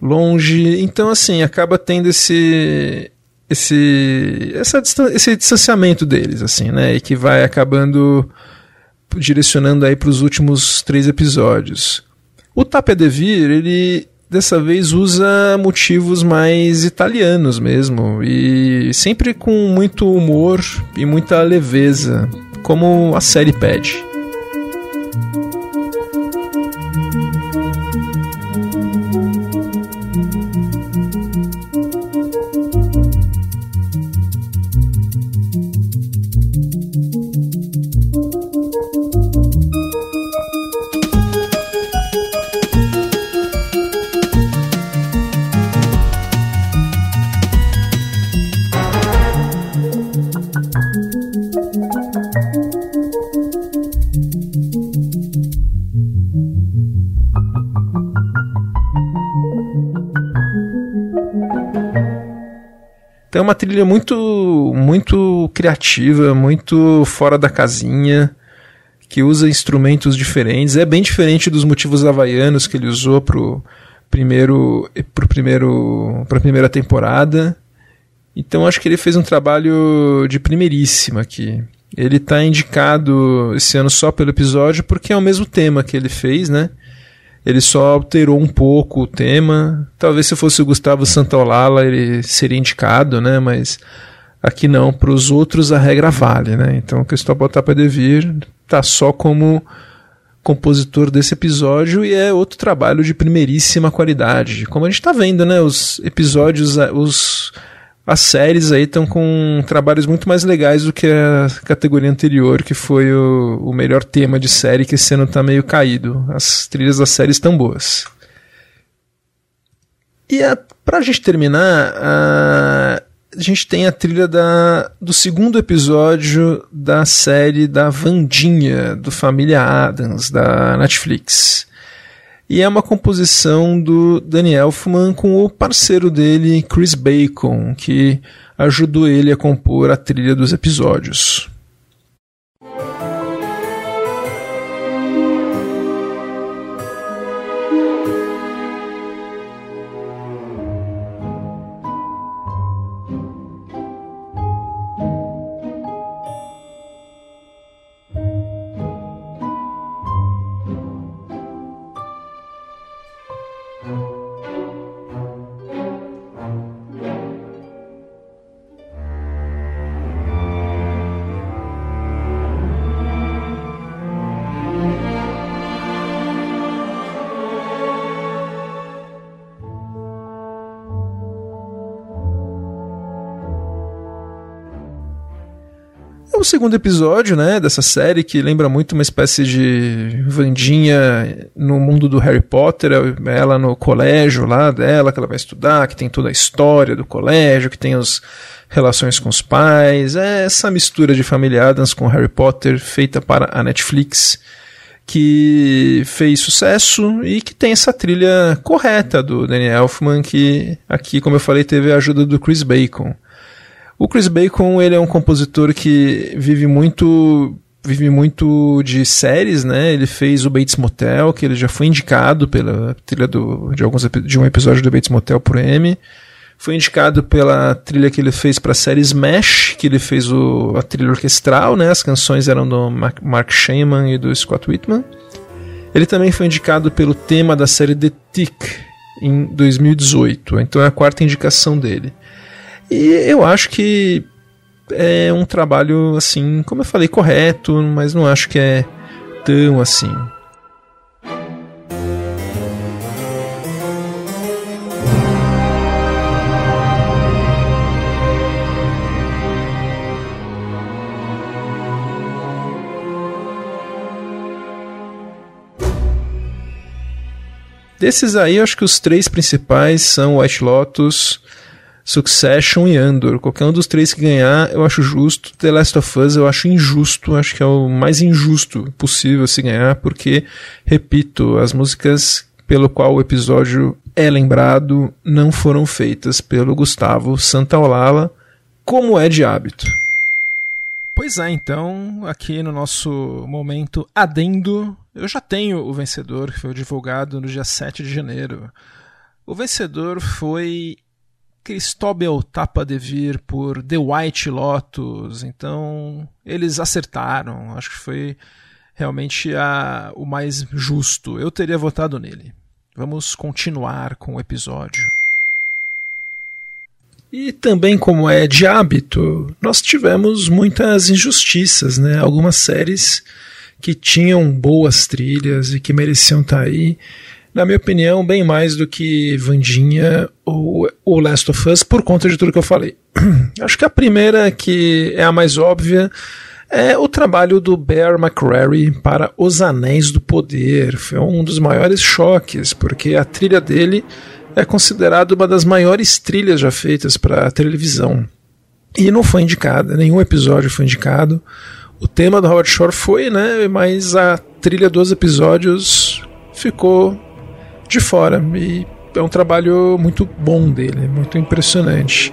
longe. Então, assim, acaba tendo esse esse essa, esse distanciamento deles, assim, né? E que vai acabando direcionando aí para os últimos três episódios. O Tapia de Vir, ele dessa vez usa motivos mais italianos mesmo e sempre com muito humor e muita leveza como a série pede. Uma trilha muito, muito criativa, muito fora da casinha, que usa instrumentos diferentes. É bem diferente dos motivos havaianos que ele usou pro primeiro, pro primeiro, pra primeira temporada. Então acho que ele fez um trabalho de primeiríssima aqui. Ele está indicado esse ano só pelo episódio porque é o mesmo tema que ele fez, né? Ele só alterou um pouco o tema. Talvez se fosse o Gustavo Santaolala ele seria indicado, né? Mas aqui não. Para os outros a regra vale, né? Então o Cristóbal Tapadevir tá só como compositor desse episódio e é outro trabalho de primeiríssima qualidade. Como a gente está vendo, né? Os episódios, os as séries aí estão com trabalhos muito mais legais do que a categoria anterior, que foi o, o melhor tema de série, que esse ano tá meio caído. As trilhas das séries estão boas. E a, pra gente terminar, a, a gente tem a trilha da, do segundo episódio da série da Vandinha, do Família Adams, da Netflix. E é uma composição do Danny Elfman com o parceiro dele, Chris Bacon, que ajudou ele a compor a trilha dos episódios. O segundo episódio, né, dessa série que lembra muito uma espécie de Vandinha no mundo do Harry Potter, ela no colégio lá dela, que ela vai estudar, que tem toda a história do colégio, que tem as relações com os pais, é essa mistura de família Adams com Harry Potter feita para a Netflix que fez sucesso e que tem essa trilha correta do Daniel Elfman, que aqui, como eu falei, teve a ajuda do Chris Bacon. O Chris Bacon, ele é um compositor que vive muito vive muito de séries, né? Ele fez o Bates Motel, que ele já foi indicado pela trilha do, de alguns de um episódio do Bates Motel por M. Foi indicado pela trilha que ele fez para a série Smash, que ele fez o, a trilha orquestral, né? As canções eram do Mark, Mark e do Scott Whitman. Ele também foi indicado pelo tema da série The Tick em 2018. Então é a quarta indicação dele. E eu acho que é um trabalho, assim, como eu falei, correto, mas não acho que é tão assim. Desses aí, eu acho que os três principais são White Lotus, Succession e Andor. Qualquer um dos três que ganhar, eu acho justo. The Last of Us eu acho injusto, acho que é o mais injusto possível se ganhar, porque, repito, as músicas pelo qual o episódio é lembrado não foram feitas pelo Gustavo Santaolala, como é de hábito. Pois é, então, aqui no nosso momento adendo, eu já tenho o vencedor, que foi divulgado no dia 7 de janeiro. O vencedor foi Cristóbal Tapa de Vir por The White Lotus, então eles acertaram, acho que foi realmente a, o mais justo. Eu teria votado nele. Vamos continuar com o episódio. E também, como é de hábito, nós tivemos muitas injustiças, né? Algumas séries que tinham boas trilhas e que mereciam estar tá aí na minha opinião, bem mais do que Vandinha ou, ou Last of Us, por conta de tudo que eu falei. Acho que a primeira, que é a mais óbvia, é o trabalho do Bear McCreary para Os Anéis do Poder. Foi um dos maiores choques, porque a trilha dele é considerada uma das maiores trilhas já feitas para televisão. E não foi indicada, nenhum episódio foi indicado. O tema do Howard Shore foi, né? Mas a trilha dos episódios ficou de fora. E é um trabalho muito bom dele, muito impressionante.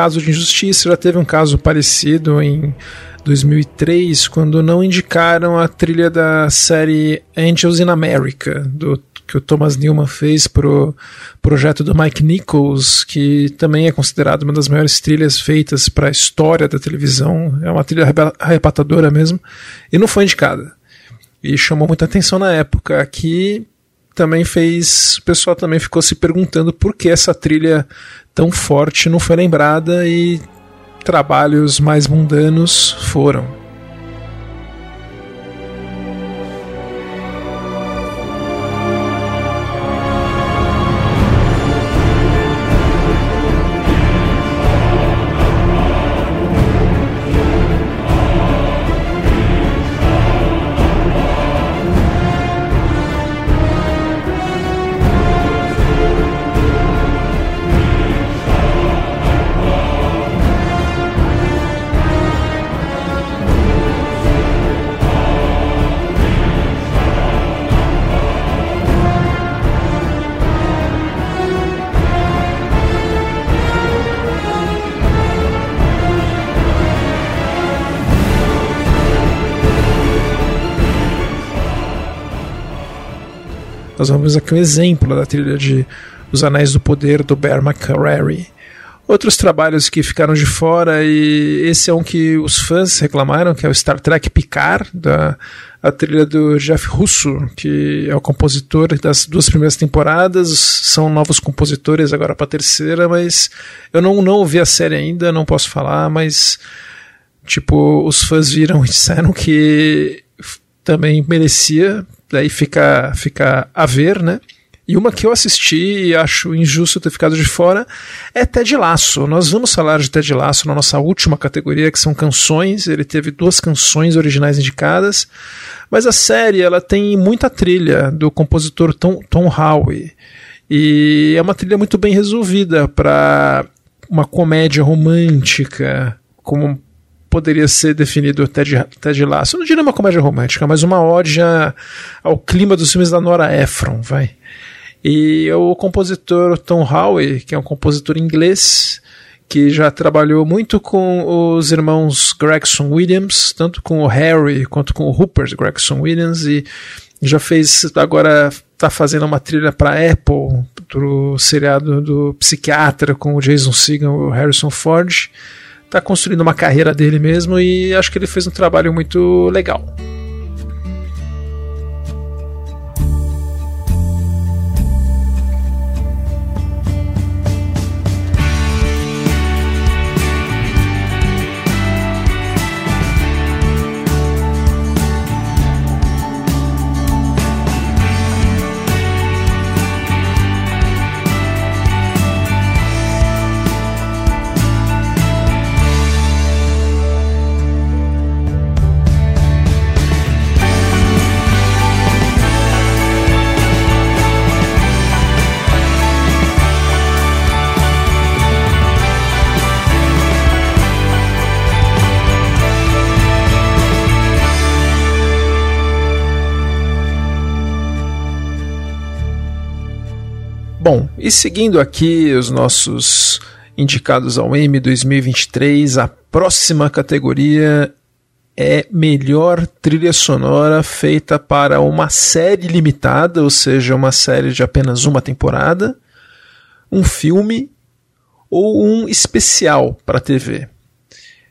Caso de injustiça, já teve um caso parecido em 2003, quando não indicaram a trilha da série Angels in America, do que o Thomas Newman fez pro projeto do Mike Nichols, que também é considerado uma das maiores trilhas feitas para a história da televisão. É uma trilha arrebatadora mesmo, e não foi indicada. E chamou muita atenção na época. Aqui também fez. O pessoal também ficou se perguntando por que essa trilha tão forte não foi lembrada e trabalhos mais mundanos foram. Nós vamos aqui um exemplo da trilha de Os Anéis do Poder do Bear McCreary. Outros trabalhos que ficaram de fora, e esse é um que os fãs reclamaram, que é o Star Trek Picard, da a trilha do Jeff Russo, que é o compositor das duas primeiras temporadas. São novos compositores agora para a terceira, mas eu não, não ouvi a série ainda, não posso falar, mas tipo, os fãs viram e disseram que também merecia daí fica, fica a ver, né? E uma que eu assisti e acho injusto ter ficado de fora é Ted Lasso. Nós vamos falar de Ted Lasso na nossa última categoria, que são canções. Ele teve duas canções originais indicadas, mas a série ela tem muita trilha do compositor Tom, Tom Howe. E é uma trilha muito bem resolvida para uma comédia romântica, como poderia ser definido Ted, Ted Lasso. Eu não diria uma comédia romântica, mas uma ode ao clima dos filmes da Nora Ephron, vai. E o compositor Tom Howe, que é um compositor inglês, que já trabalhou muito com os irmãos Gregson Williams, tanto com o Harry quanto com o Rupert Gregson Williams, e já fez, agora está fazendo uma trilha para Apple, do seriado do Psiquiatra com o Jason Segel e o Harrison Ford tá construindo uma carreira dele mesmo e acho que ele fez um trabalho muito legal. Bom, e seguindo aqui os nossos indicados ao M 2023, a próxima categoria é melhor trilha sonora feita para uma série limitada, ou seja, uma série de apenas uma temporada, um filme ou um especial para TV.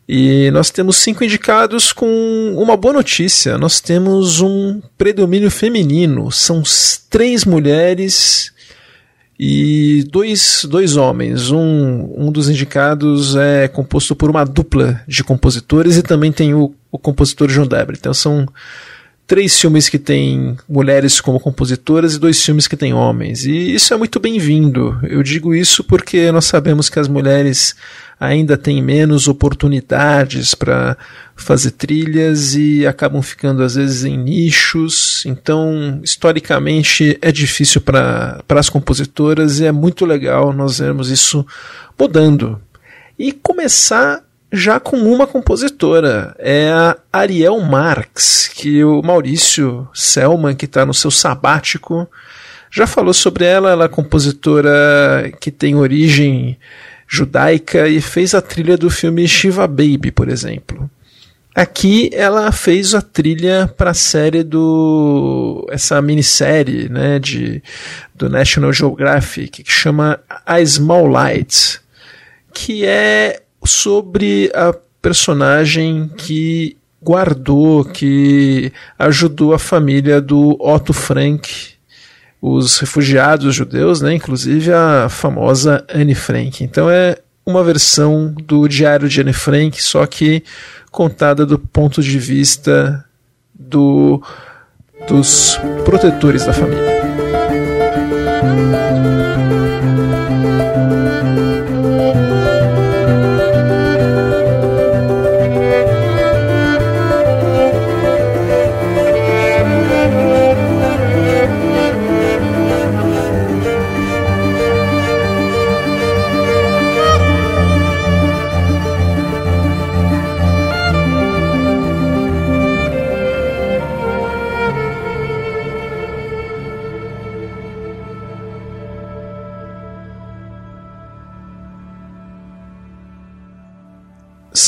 E nós temos cinco indicados com uma boa notícia. Nós temos um predomínio feminino. São três mulheres e dois, dois homens. Um, um dos indicados é composto por uma dupla de compositores e também tem o, o compositor John Debre. Então são três filmes que têm mulheres como compositoras e dois filmes que têm homens. E isso é muito bem-vindo. Eu digo isso porque nós sabemos que as mulheres ainda têm menos oportunidades para fazer trilhas e acabam ficando às vezes em nichos. Então, historicamente, é difícil para as compositoras e é muito legal nós vermos isso mudando. E começar já com uma compositora, é a Ariel Marx, que o Maurício Selman, que está no seu sabático, já falou sobre ela. Ela é compositora que tem origem judaica e fez a trilha do filme Shiva Baby, por exemplo. Aqui ela fez a trilha para a série do essa minissérie, né, de do National Geographic que chama A Small Light, que é sobre a personagem que guardou, que ajudou a família do Otto Frank, os refugiados judeus, né, inclusive a famosa Anne Frank. Então é uma versão do Diário de Anne Frank, só que contada do ponto de vista do, dos protetores da família.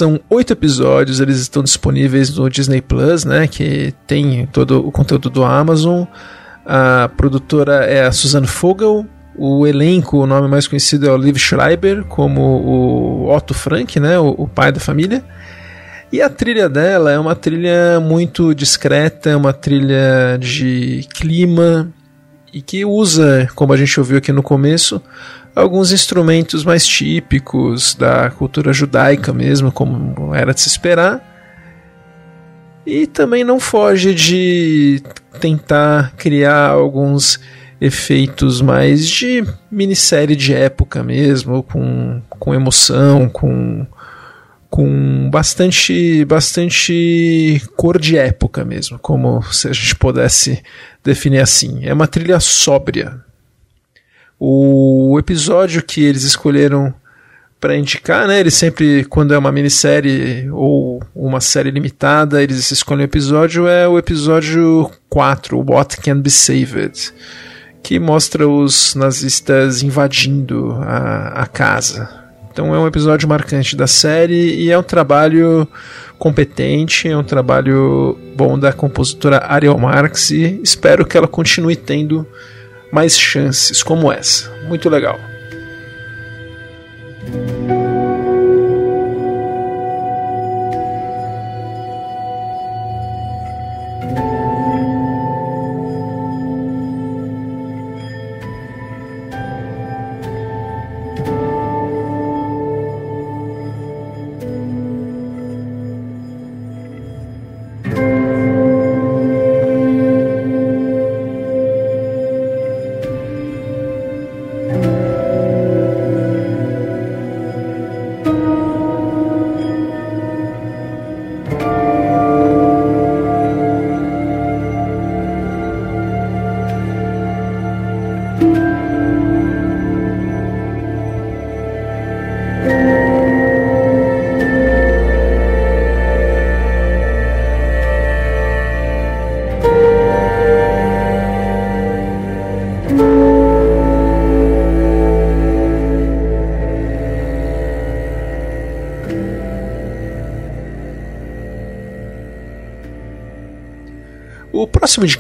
São oito episódios, eles estão disponíveis no Disney Plus, né? Que tem todo o conteúdo do Amazon. A produtora é a Susan Fogel. O elenco, o nome mais conhecido é o Liv Schreiber, como o Otto Frank, né? O, o pai da família. E a trilha dela é uma trilha muito discreta, é uma trilha de clima e que usa, como a gente ouviu aqui no começo, alguns instrumentos mais típicos da cultura judaica mesmo, como era de se esperar. E também não foge de tentar criar alguns efeitos mais de minissérie de época mesmo, com, com emoção, com, com bastante, bastante cor de época mesmo, como se a gente pudesse definir assim. É uma trilha sóbria, o episódio que eles escolheram para indicar, né? Eles sempre, quando é uma minissérie ou uma série limitada, eles escolhem o episódio, é o episódio 4, What Can Be Saved, que mostra os nazistas invadindo a, a casa. Então é um episódio marcante da série e é um trabalho competente, é um trabalho bom da compositora Ariel Marx e espero que ela continue tendo mais chances como essa. Muito legal.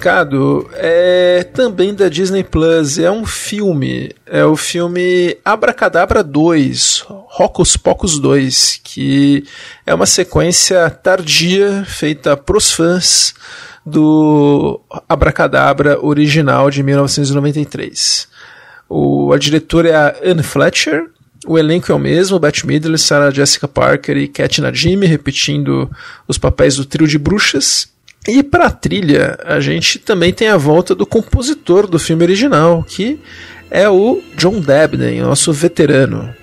Indicado é também da Disney Plus. É um filme. É o filme Abracadabra 2, Rocos Pocos 2, que é uma sequência tardia feita pros fãs do Abracadabra original de 1993. O, a diretora é a Anne Fletcher, o elenco é o mesmo, Beth Midler, Sarah Jessica Parker e Cat Najimy, repetindo os papéis do trio de bruxas. E para a trilha, a gente também tem a volta do compositor do filme original, que é o John Debney, nosso veterano.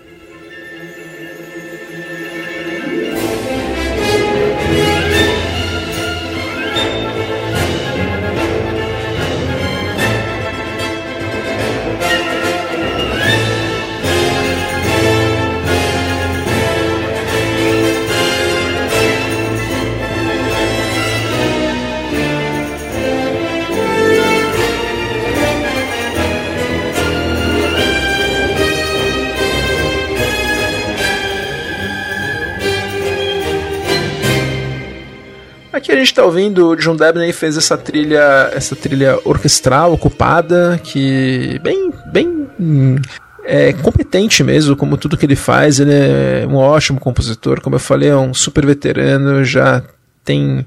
Aqui a gente está ouvindo o John Debney fez essa trilha, essa trilha orquestral ocupada que bem, bem hum, é competente mesmo, como tudo que ele faz. Ele é um ótimo compositor, como eu falei, é um super veterano, já tem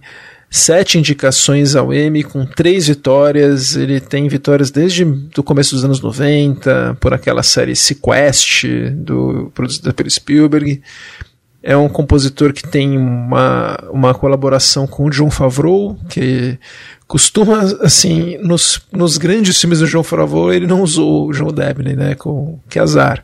sete indicações ao Emmy, com três vitórias. Ele tem vitórias desde o começo dos anos 90, por aquela série Sequest, do, produzida pelo Spielberg. É um compositor que tem uma, uma colaboração com o John Favreau, que costuma, assim, nos, nos grandes filmes do John Favreau, ele não usou o John Debney, né, com, que azar.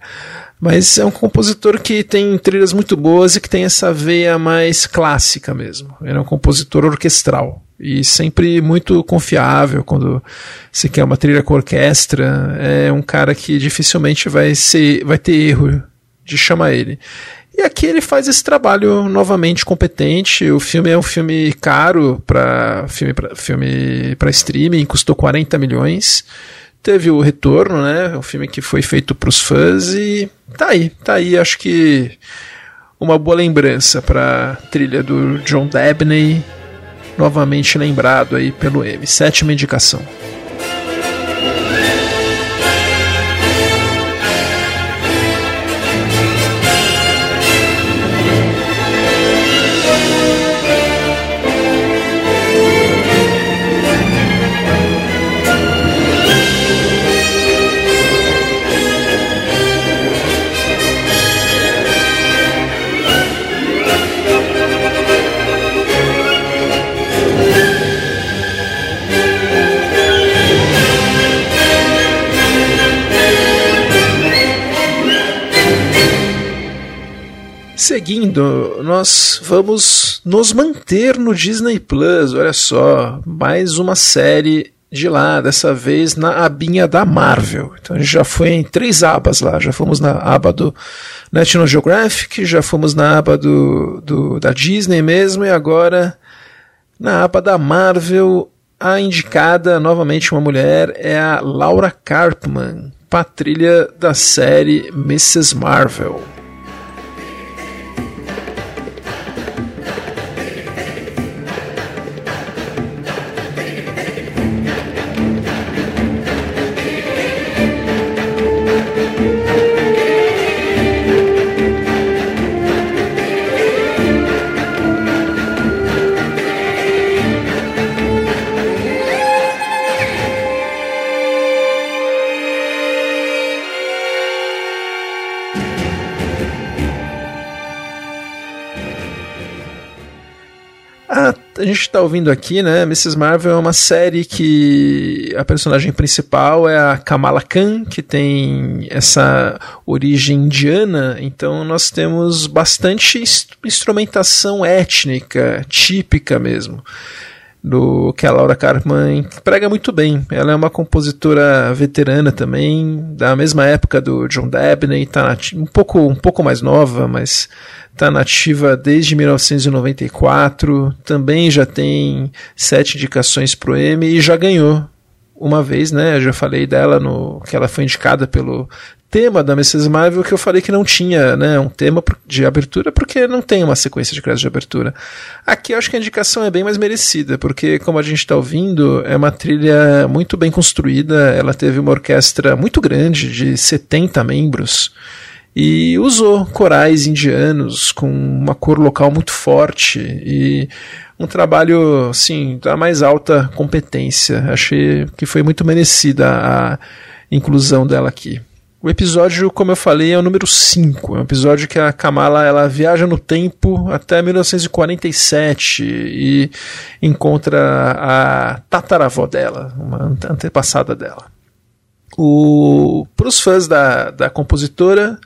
Mas é um compositor que tem trilhas muito boas e que tem essa veia mais clássica mesmo. Ele é um compositor orquestral e sempre muito confiável quando você quer uma trilha com orquestra. É um cara que dificilmente vai, ser, vai ter erro de chamar ele. E aqui ele faz esse trabalho novamente competente. O filme é um filme caro para filme para filme para streaming, custou 40 milhões teve o retorno, né? É um filme que foi feito para os fãs e tá aí, tá aí. Acho que uma boa lembrança para trilha do John Debney, novamente lembrado aí pelo M. Sétima indicação. Seguindo, nós vamos nos manter no Disney Plus. Olha só, mais uma série de lá, dessa vez na abinha da Marvel. Então a gente já foi em três abas lá. Já fomos na aba do National Geographic, já fomos na aba do, do da Disney mesmo, e agora na aba da Marvel. A indicada, novamente uma mulher, é a Laura Cartman, patrilha da série Mrs. Marvel. A gente está ouvindo aqui, né? Mrs. Marvel é uma série que a personagem principal é a Kamala Khan, que tem essa origem indiana, então nós temos bastante instrumentação étnica, típica mesmo do que a Laura Cartman prega muito bem. Ela é uma compositora veterana também, da mesma época do John Debney, tá um pouco um pouco mais nova, mas está nativa desde 1994, também já tem sete indicações pro M e já ganhou uma vez, né? Eu já falei dela no que ela foi indicada pelo tema da Mrs. Marvel que eu falei que não tinha, né, um tema de abertura porque não tem uma sequência de créditos de abertura. Aqui eu acho que a indicação é bem mais merecida, porque como a gente está ouvindo, é uma trilha muito bem construída, ela teve uma orquestra muito grande de 70 membros e usou corais indianos com uma cor local muito forte e um trabalho assim da mais alta competência. Achei que foi muito merecida a inclusão dela aqui. O episódio, como eu falei, é o número 5. É um episódio que a Kamala ela viaja no tempo até 1947 e encontra a tataravó dela, uma antepassada dela. Para os fãs da, da compositora,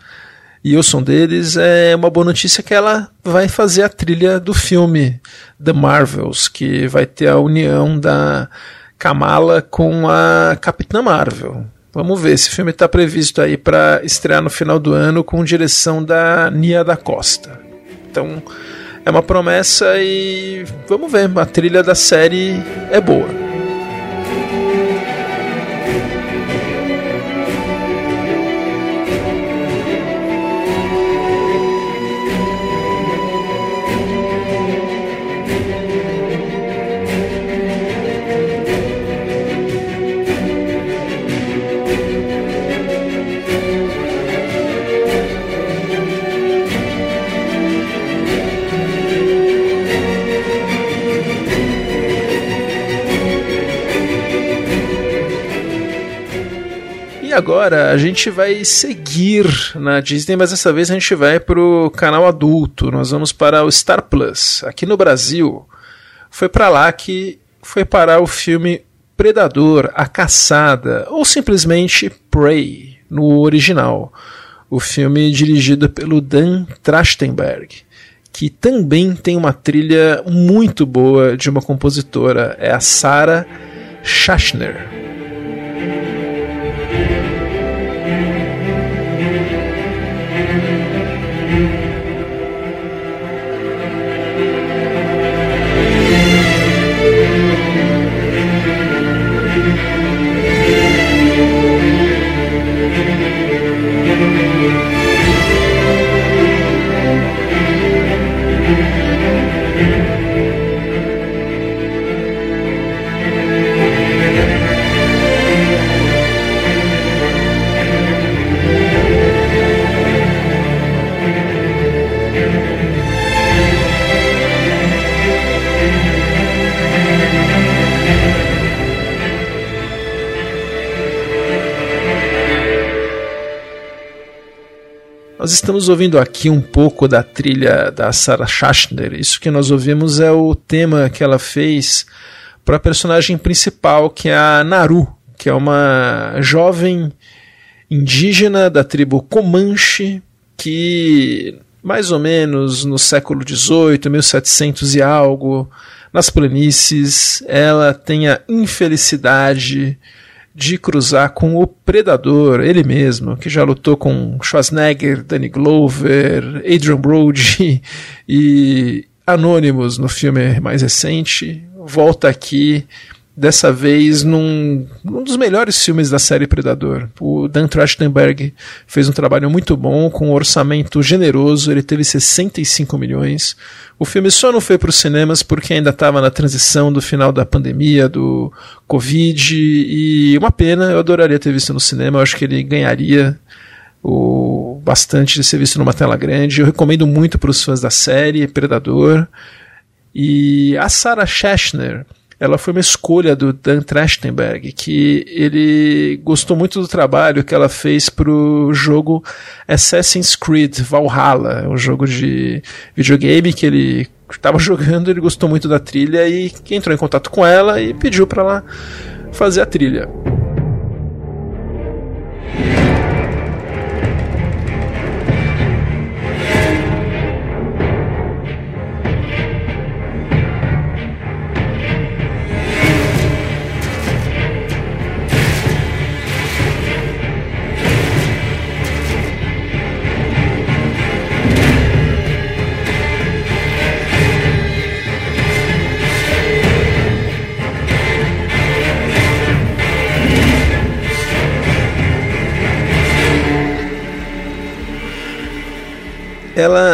e eu sou deles, é uma boa notícia que ela vai fazer a trilha do filme The Marvels, que vai ter a união da Kamala com a Capitã Marvel. Vamos ver, esse filme está previsto aí para estrear no final do ano com direção da Nia da Costa. Então é uma promessa e vamos ver, a trilha da série é boa. Agora a gente vai seguir na Disney, mas dessa vez a gente vai pro canal adulto. Nós vamos para o Star Plus. Aqui no Brasil, foi para lá que foi parar o filme Predador, A Caçada, ou simplesmente Prey, no original. O filme dirigido pelo Dan Trachtenberg, que também tem uma trilha muito boa de uma compositora, é a Sarah Schachner. Nós estamos ouvindo aqui um pouco da trilha da Sarah Schachner. Isso que nós ouvimos é o tema que ela fez para a personagem principal, que é a Naru, que é uma jovem indígena da tribo Comanche que mais ou menos no século XVIII, 1700 e algo, nas planícies, ela tem a infelicidade de cruzar com o Predador, ele mesmo, que já lutou com Schwarzenegger, Danny Glover, Adrian Brody e Anonymous no filme mais recente, volta aqui dessa vez num, num dos melhores filmes da série Predador. O Dan Trachtenberg fez um trabalho muito bom, com um orçamento generoso, ele teve 65 milhões. O filme só não foi para os cinemas porque ainda estava na transição do final da pandemia, do Covid, e uma pena, eu adoraria ter visto no cinema, eu acho que ele ganharia o bastante de ser visto numa tela grande. Eu recomendo muito para os fãs da série Predador. E a Sarah Schachner, ela foi uma escolha do Dan Trachtenberg, que ele gostou muito do trabalho que ela fez para o jogo Assassin's Creed Valhalla, um jogo de videogame que ele estava jogando, ele gostou muito da trilha e entrou em contato com ela e pediu para ela fazer a trilha.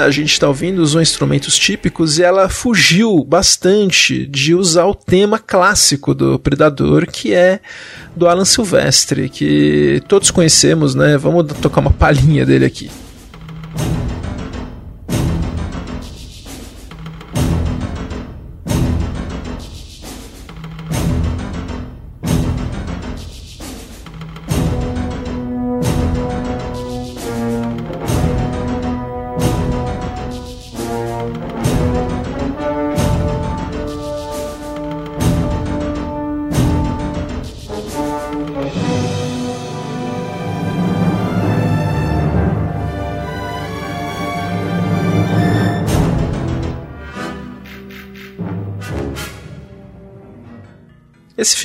A gente está ouvindo, usou instrumentos típicos e ela fugiu bastante de usar o tema clássico do Predador, que é do Alan Silvestre, que todos conhecemos, né? Vamos tocar uma palhinha dele aqui.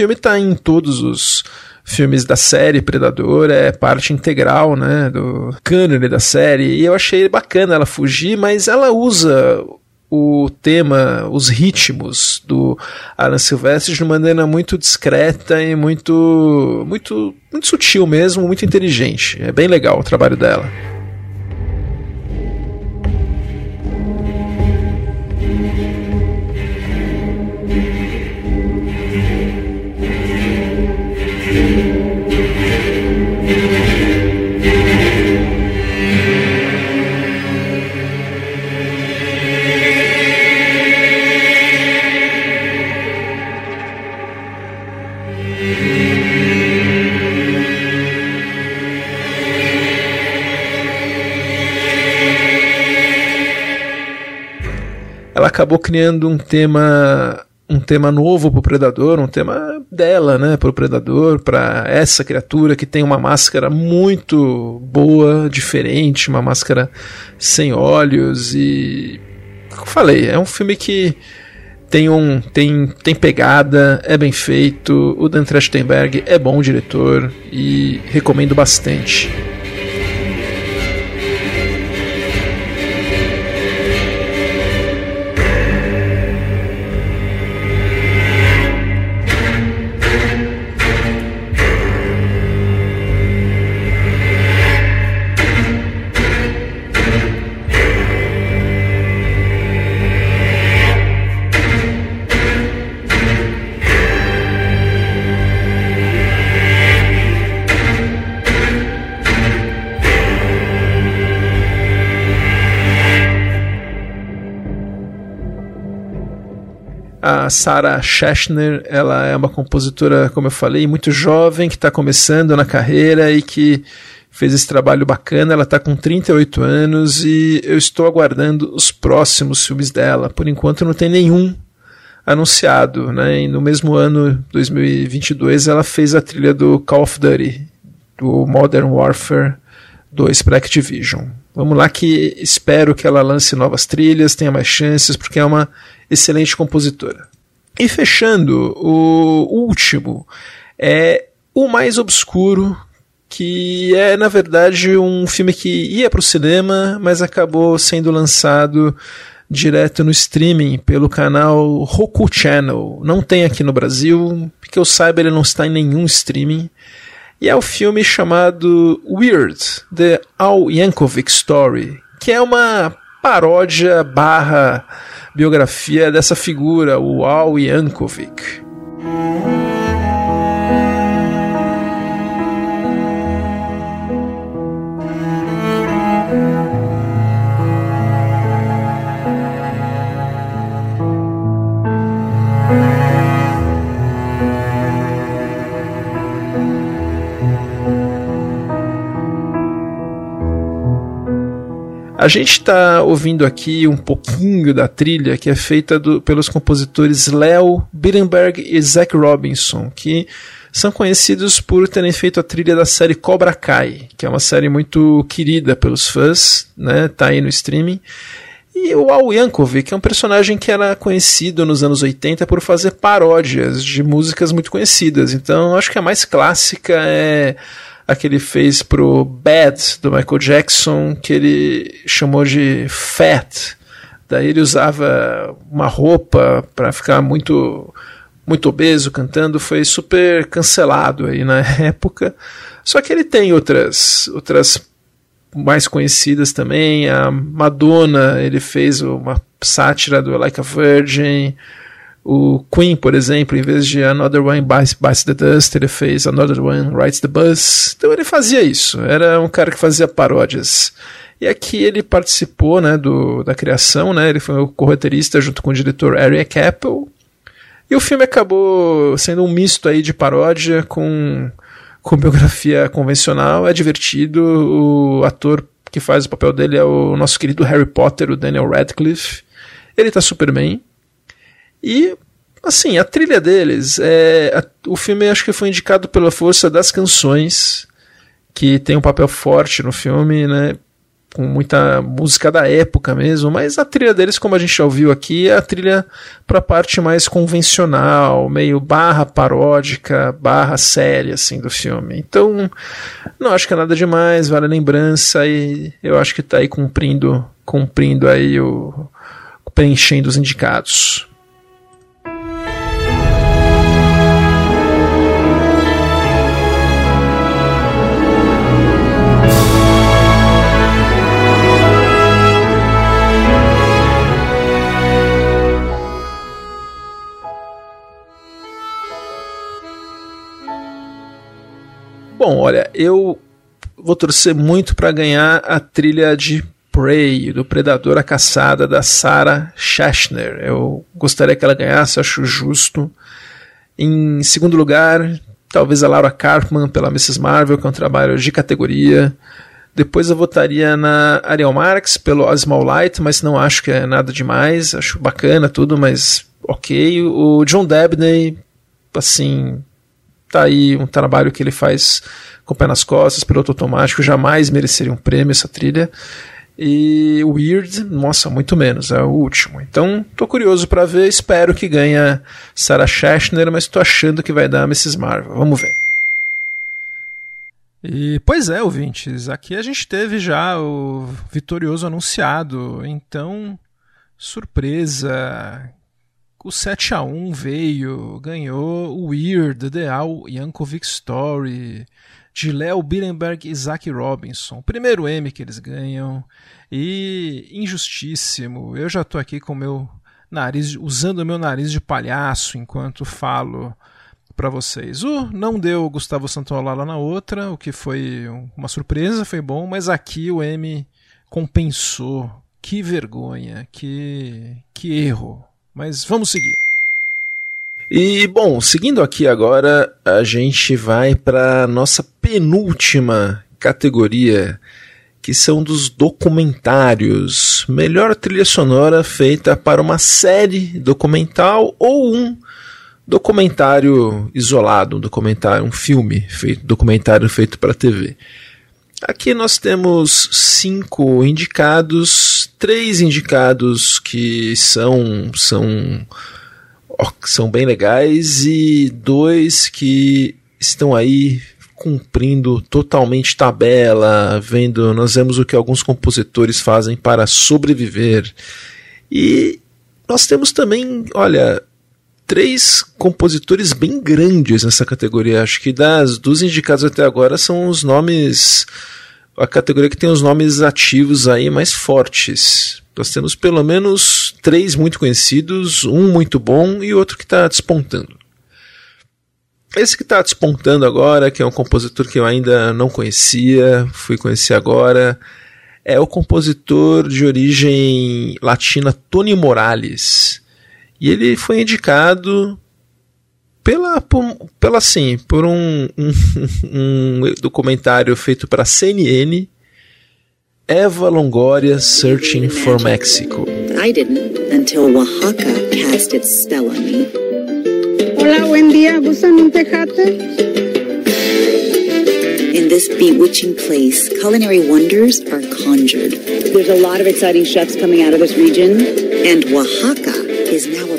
Filme está em todos os filmes da série Predador, é parte integral, né, do cânone da série, e eu achei bacana ela fugir, mas ela usa o tema, os ritmos do Alan Silvestre de uma maneira muito discreta e muito, muito, muito sutil mesmo, muito inteligente. É bem legal o trabalho dela. Ela acabou criando um tema um tema novo para o Predador, um tema dela, né, para o Predador, para essa criatura que tem uma máscara muito boa, diferente, uma máscara sem olhos e como falei, é um filme que tem um tem, tem pegada, é bem feito, o Dan Trachtenberg é bom diretor e recomendo bastante. A Sarah Schechner, ela é uma compositora, como eu falei, muito jovem, que está começando na carreira e que fez esse trabalho bacana. Ela está com 38 anos e eu estou aguardando os próximos filmes dela. Por enquanto não tem nenhum anunciado, né? E no mesmo ano, 2022, ela fez a trilha do Call of Duty, do Modern Warfare 2 para Activision. Vamos lá que espero que ela lance novas trilhas, tenha mais chances, porque é uma excelente compositora. E fechando, o último é o mais obscuro, que é na verdade um filme que ia para o cinema, mas acabou sendo lançado direto no streaming pelo canal Roku Channel. Não tem aqui no Brasil, que eu saiba ele não está em nenhum streaming. E é o filme chamado Weird, The Al Yankovic Story, que é uma paródia barra biografia dessa figura, o Al Yankovic. A gente está ouvindo aqui um pouquinho da trilha que é feita do, pelos compositores Leo Bittenberg e Zach Robinson, que são conhecidos por terem feito a trilha da série Cobra Kai, que é uma série muito querida pelos fãs, né? Tá aí no streaming. E o Al Yankovic é um personagem que era conhecido nos anos 80 por fazer paródias de músicas muito conhecidas. Então, acho que a mais clássica é a que ele fez pro Bad do Michael Jackson, que ele chamou de Fat. Daí ele usava uma roupa para ficar muito muito obeso cantando, foi super cancelado aí na época. Só que ele tem outras outras mais conhecidas também. A Madonna, ele fez uma sátira do Like a Virgin. O Queen, por exemplo, em vez de Another One Bites, Bites the Dust, ele fez Another One Rides the Bus. Então ele fazia isso. Era um cara que fazia paródias. E aqui ele participou né, do, da criação, né, ele foi o correterista junto com o diretor Eric Apple. E o filme acabou sendo um misto aí de paródia com, com biografia convencional. É divertido. O ator que faz o papel dele é o nosso querido Harry Potter, o Daniel Radcliffe. Ele tá super bem. E, assim, a trilha deles, é, a, o filme acho que foi indicado pela força das canções, que tem um papel forte no filme, né? Com muita música da época mesmo, mas a trilha deles, como a gente já ouviu aqui, é a trilha para a parte mais convencional, meio barra paródica, barra séria, assim, do filme. Então, não acho que é nada demais, vale a lembrança e eu acho que está aí cumprindo, cumprindo aí o preenchendo os indicados. Bom, olha, eu vou torcer muito para ganhar a trilha de Prey, do Predador a Caçada, da Sarah Schachner. Eu gostaria que ela ganhasse, acho justo. Em segundo lugar, talvez a Laura Carpman pela Mrs. Marvel, que é um trabalho de categoria. Depois eu votaria na Ariel Marx pelo A Small Light, mas não acho que é nada demais. Acho bacana tudo, mas ok. O John Debney, assim, tá aí um trabalho que ele faz com o pé nas costas, piloto automático, jamais mereceria um prêmio essa trilha. E Weird, nossa, muito menos, é o último. Então, tô curioso para ver, espero que ganhe Sarah Schechner, mas tô achando que vai dar Mrs. Marvel. Vamos ver. E pois é, ouvintes, aqui a gente teve já o vitorioso anunciado, então surpresa. O 7 a 1 veio, ganhou o Weird, The Al Yankovic Story, de Léo Birenberg e Zach Robinson. Primeiro M que eles ganham. E injustíssimo. Eu já estou aqui com o meu nariz, usando o meu nariz de palhaço enquanto falo para vocês. O não deu Gustavo Santaolalla lá na outra, o que foi uma surpresa, foi bom, mas aqui o M compensou. Que vergonha, que, que erro. Mas vamos seguir. E bom, seguindo aqui agora, a gente vai para nossa penúltima categoria, que são dos documentários. Melhor trilha sonora feita para uma série documental ou um documentário isolado, um documentário, um filme feito, documentário feito para TV. Aqui nós temos cinco indicados, três indicados que são são são bem legais e dois que estão aí cumprindo totalmente tabela, vendo, nós vemos o que alguns compositores fazem para sobreviver. E nós temos também, olha, três compositores bem grandes nessa categoria. Acho que das dos indicados até agora são os nomes a categoria que tem os nomes ativos aí mais fortes. Nós temos pelo menos três muito conhecidos, um muito bom e outro que está despontando. Esse que está despontando agora, que é um compositor que eu ainda não conhecia, fui conhecer agora, é o compositor de origem latina Tony Morales. E ele foi indicado pela, por, pela assim, por um, um, um documentário feito para CNN, Eva Longoria Searching for Mexico. I didn't until Oaxaca cast its spell on me. Hola, buen día. ¿Buscan un tejate? In this bewitching place, culinary wonders are conjured. There's a lot of exciting chefs coming out of this region. And Oaxaca is now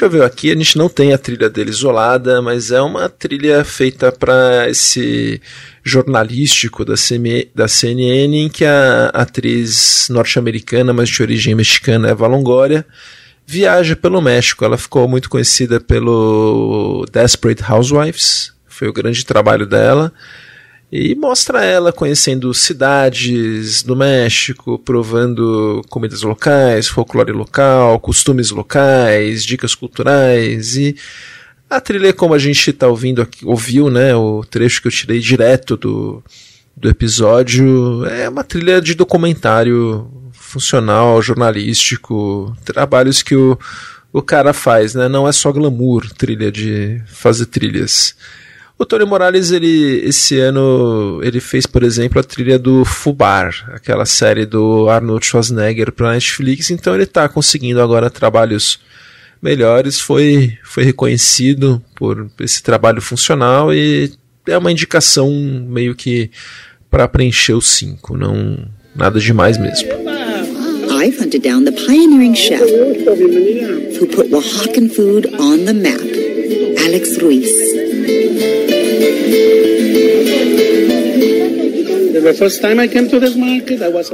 lovers. Deixa eu ver aqui, a gente não tem a trilha dele isolada, mas é uma trilha feita para esse jornalístico da, CM, da CNN em que a atriz norte-americana, mas de origem mexicana, Eva Longoria, viaja pelo México. Ela ficou muito conhecida pelo Desperate Housewives, foi o grande trabalho dela e mostra ela conhecendo cidades do México, provando comidas locais, folclore local, costumes locais, dicas culturais e a trilha como a gente está ouvindo aqui, ouviu, né, o trecho que eu tirei direto do, do episódio, é uma trilha de documentário funcional, jornalístico, trabalhos que o, o cara faz, né? Não é só glamour, trilha de fazer trilhas. O Tony Morales, ele, esse ano, ele fez, por exemplo, a trilha do Fubar, aquela série do Arnold Schwarzenegger para Netflix, então ele está conseguindo agora trabalhos melhores, foi, foi reconhecido por esse trabalho funcional e é uma indicação meio que para preencher os cinco, não nada demais mesmo. I've hunted down the pioneering chef who put Oaxacan food on the map, Alex Ruiz.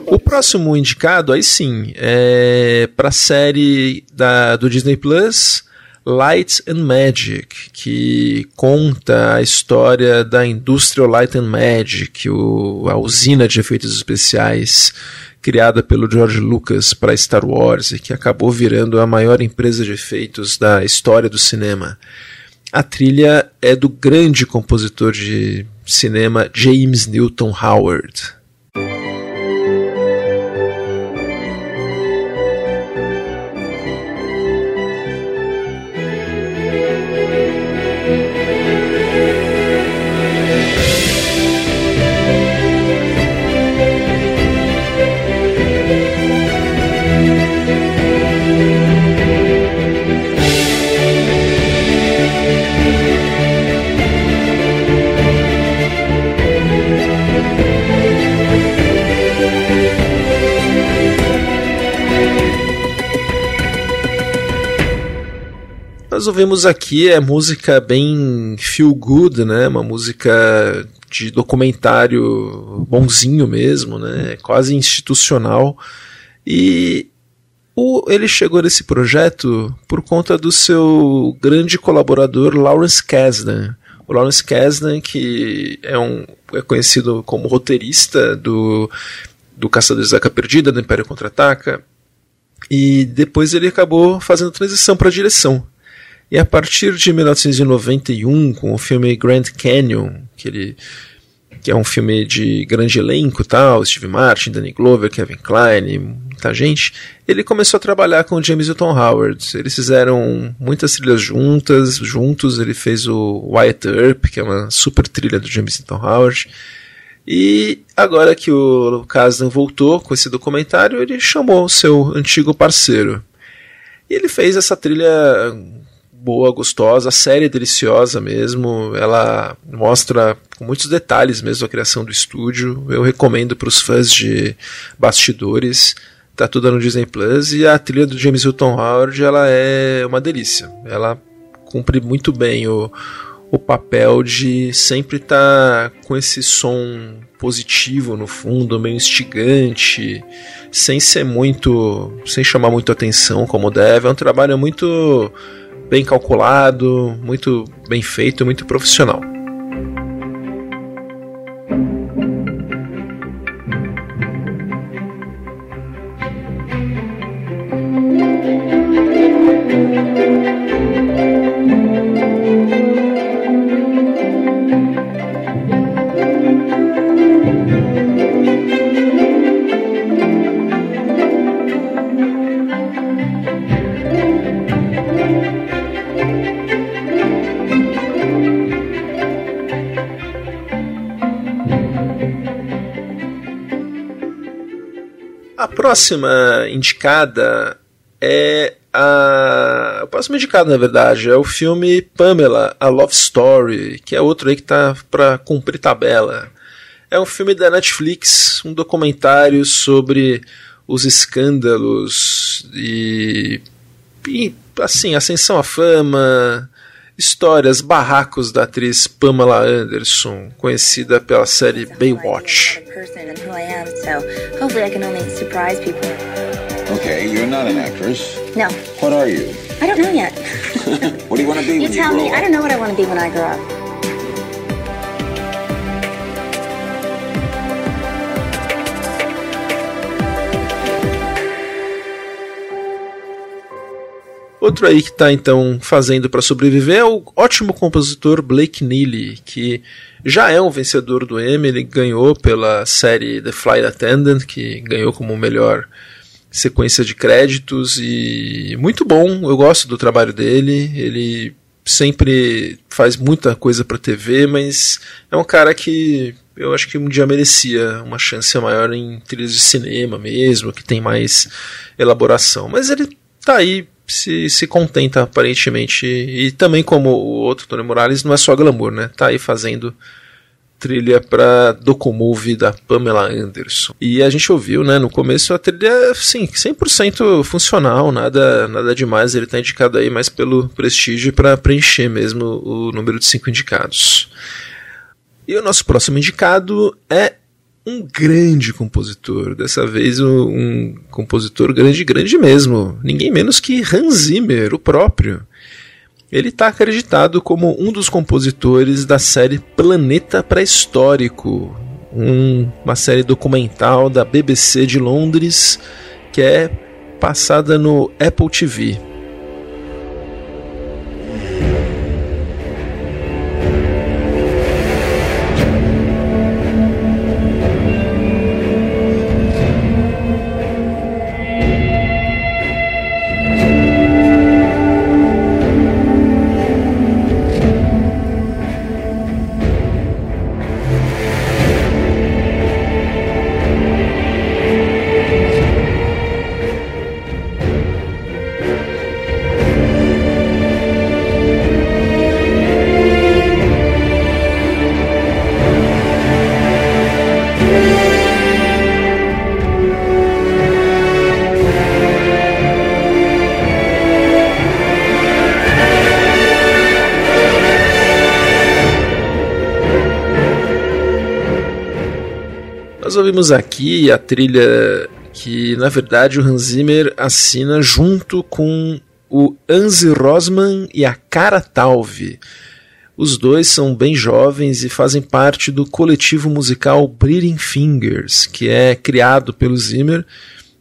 O próximo indicado, aí sim, é para a série da, do Disney Plus, Light and Magic, que conta a história da Industrial Light and Magic, o, a usina de efeitos especiais criada pelo George Lucas para Star Wars e que acabou virando a maior empresa de efeitos da história do cinema. A trilha é do grande compositor de cinema James Newton Howard. Nós ouvimos aqui é música bem feel good, né? Uma música de documentário bonzinho mesmo, né? Quase institucional. E o, ele chegou nesse projeto por conta do seu grande colaborador Lawrence Kasdan. O Lawrence Kasdan, que é, um, é conhecido como roteirista do, do Caçadores da Arca Perdida, do Império Contra-Ataca, e depois ele acabou fazendo transição para direção. E a partir de 1991, com o filme Grand Canyon, que ele que é um filme de grande elenco, tal, Steve Martin, Danny Glover, Kevin Kline, muita gente, ele começou a trabalhar com James Newton Howard. Eles fizeram muitas trilhas juntas, juntos. Ele fez o Wyatt Earp, que é uma super trilha do James Newton Howard. E agora que o Kasdan voltou com esse documentário, ele chamou o seu antigo parceiro. E ele fez essa trilha boa, gostosa, a série é deliciosa mesmo. Ela mostra com muitos detalhes mesmo a criação do estúdio. Eu recomendo para os fãs de bastidores. Tá tudo no Disney Plus e a trilha do James Hilton Howard ela é uma delícia. Ela cumpre muito bem o, o papel de sempre estar tá com esse som positivo no fundo, meio instigante, sem ser muito, sem chamar muito atenção como deve. É um trabalho muito bem calculado, muito bem feito, muito profissional. Próxima indicada é a. O próximo indicado, na verdade, é o filme Pamela, A Love Story, que é outro aí que tá pra cumprir tabela. É um filme da Netflix, um documentário sobre os escândalos e, e assim, ascensão à fama, histórias, barracos da atriz Pamela Anderson, conhecida pela série Baywatch. Okay, you're not an actress. No. What are you? I don't know yet. what do you want to be you when you tell me. I don't know what I want to be when I grow up. Outro aí que está então fazendo para sobreviver é o ótimo compositor Blake Neely, que já é um vencedor do Emmy, ele ganhou pela série The Flight Attendant, que ganhou como melhor sequência de créditos. E muito bom, eu gosto do trabalho dele, ele sempre faz muita coisa para TV, mas é um cara que eu acho que um dia merecia uma chance maior em trilhas de cinema mesmo, que tem mais elaboração, mas ele tá aí se, se contenta aparentemente. E também, como o outro Tony Morales, não é só glamour, né? Tá aí fazendo trilha para Documove da Pamela Anderson. E a gente ouviu, né, no começo a trilha, sim, 100% funcional, nada nada demais, ele tá indicado aí mais pelo prestígio para preencher mesmo o número de cinco indicados. E o nosso próximo indicado é um grande compositor, dessa vez um, compositor grande, grande mesmo, ninguém menos que Hans Zimmer, o próprio. Ele está acreditado como um dos compositores da série Planeta Pré-Histórico, um, uma série documental da BBC de Londres que é passada no Apple TV. Nós ouvimos aqui a trilha que, na verdade, o Hans Zimmer assina junto com o Anzi Rosman e a Cara Talvi. Os dois são bem jovens e fazem parte do coletivo musical Bleeding Fingers, que é criado pelo Zimmer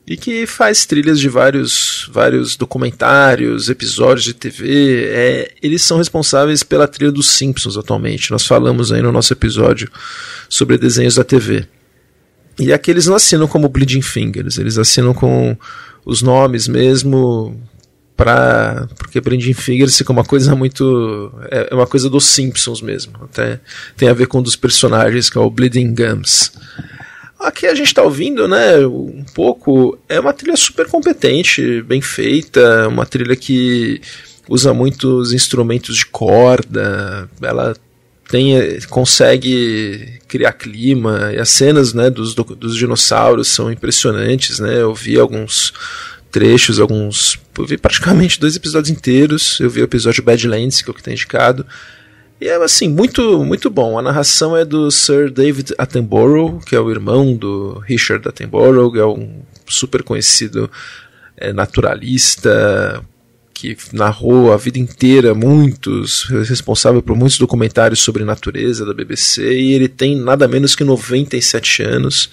e que faz trilhas de vários, vários documentários, episódios de TV. É, eles são responsáveis pela trilha dos Simpsons atualmente. Nós falamos aí no nosso episódio sobre desenhos da TV. E aqui eles não assinam como Bleeding Fingers, eles assinam com os nomes mesmo, para porque Bleeding Fingers fica uma coisa muito é, é uma coisa dos Simpsons mesmo até tem a ver com um dos personagens que é o Bleeding Gums. Aqui a gente está ouvindo né um pouco é uma trilha super competente bem feita uma trilha que usa muitos instrumentos de corda ela tem, consegue criar clima e as cenas né, dos, dos dinossauros são impressionantes né eu vi alguns trechos, alguns. Eu vi praticamente dois episódios inteiros. Eu vi o episódio Badlands, que é o que tem indicado. E é assim, muito, muito bom. A narração é do Sir David Attenborough, que é o irmão do Richard Attenborough, que é um super conhecido é, naturalista que narrou a vida inteira muitos, responsável por muitos documentários sobre natureza da BBC, e ele tem nada menos que 97 anos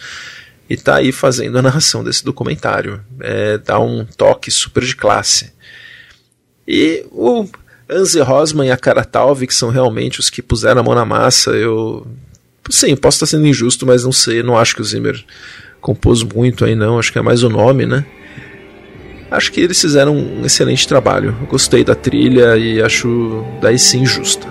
e tá aí fazendo a narração desse documentário. É, dá um toque super de classe. E o Anze Rosman e a Cara Talvi, que são realmente os que puseram a mão na massa, eu. Sim, posso estar sendo injusto, mas não sei, não acho que o Zimmer compôs muito aí, não. Acho que é mais o nome, né? Acho que eles fizeram um excelente trabalho. Gostei da trilha e acho daí sim justa.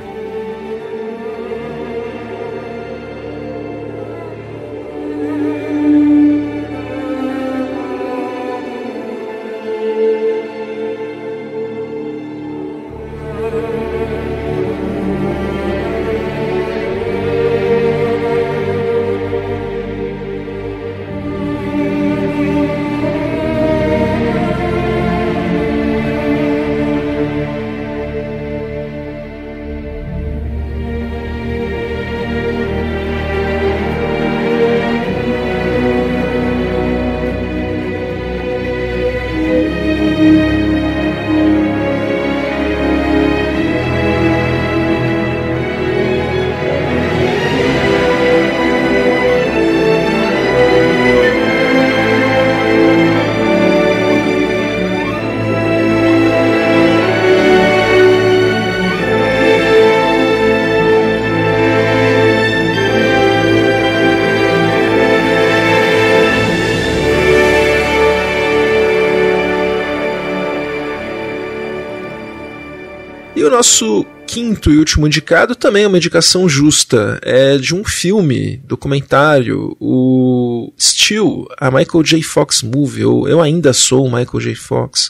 Quinto e último indicado também é uma indicação justa. É de um filme, documentário, o Still, a Michael J. Fox Movie, ou Eu Ainda Sou Michael J. Fox,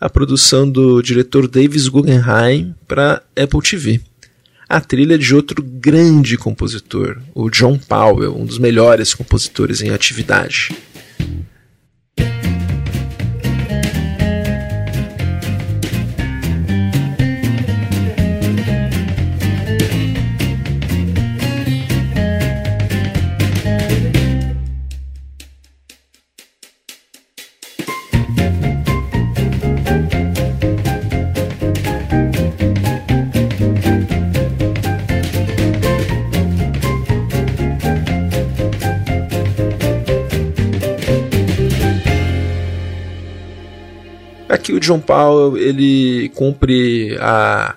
a produção do diretor Davis Guggenheim para Apple TV. A trilha de outro grande compositor, o John Powell, um dos melhores compositores em atividade. John Powell ele cumpre a,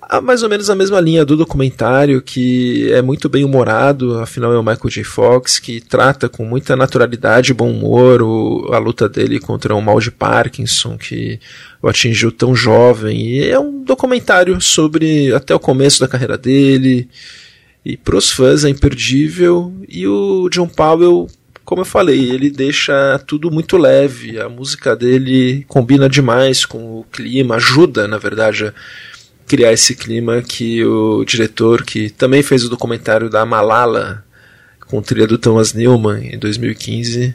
a, mais ou menos a mesma linha do documentário, que é muito bem humorado, afinal é o Michael J. Fox, que trata com muita naturalidade e bom humor o, a luta dele contra o mal de Parkinson, que o atingiu tão jovem. E é um documentário sobre até o começo da carreira dele. E para os fãs é imperdível. E o John Powell como eu falei, ele deixa tudo muito leve. A música dele combina demais com o clima, ajuda, na verdade, a criar esse clima que o diretor, que também fez o documentário da Malala, com trilha do Thomas Newman, em 2015,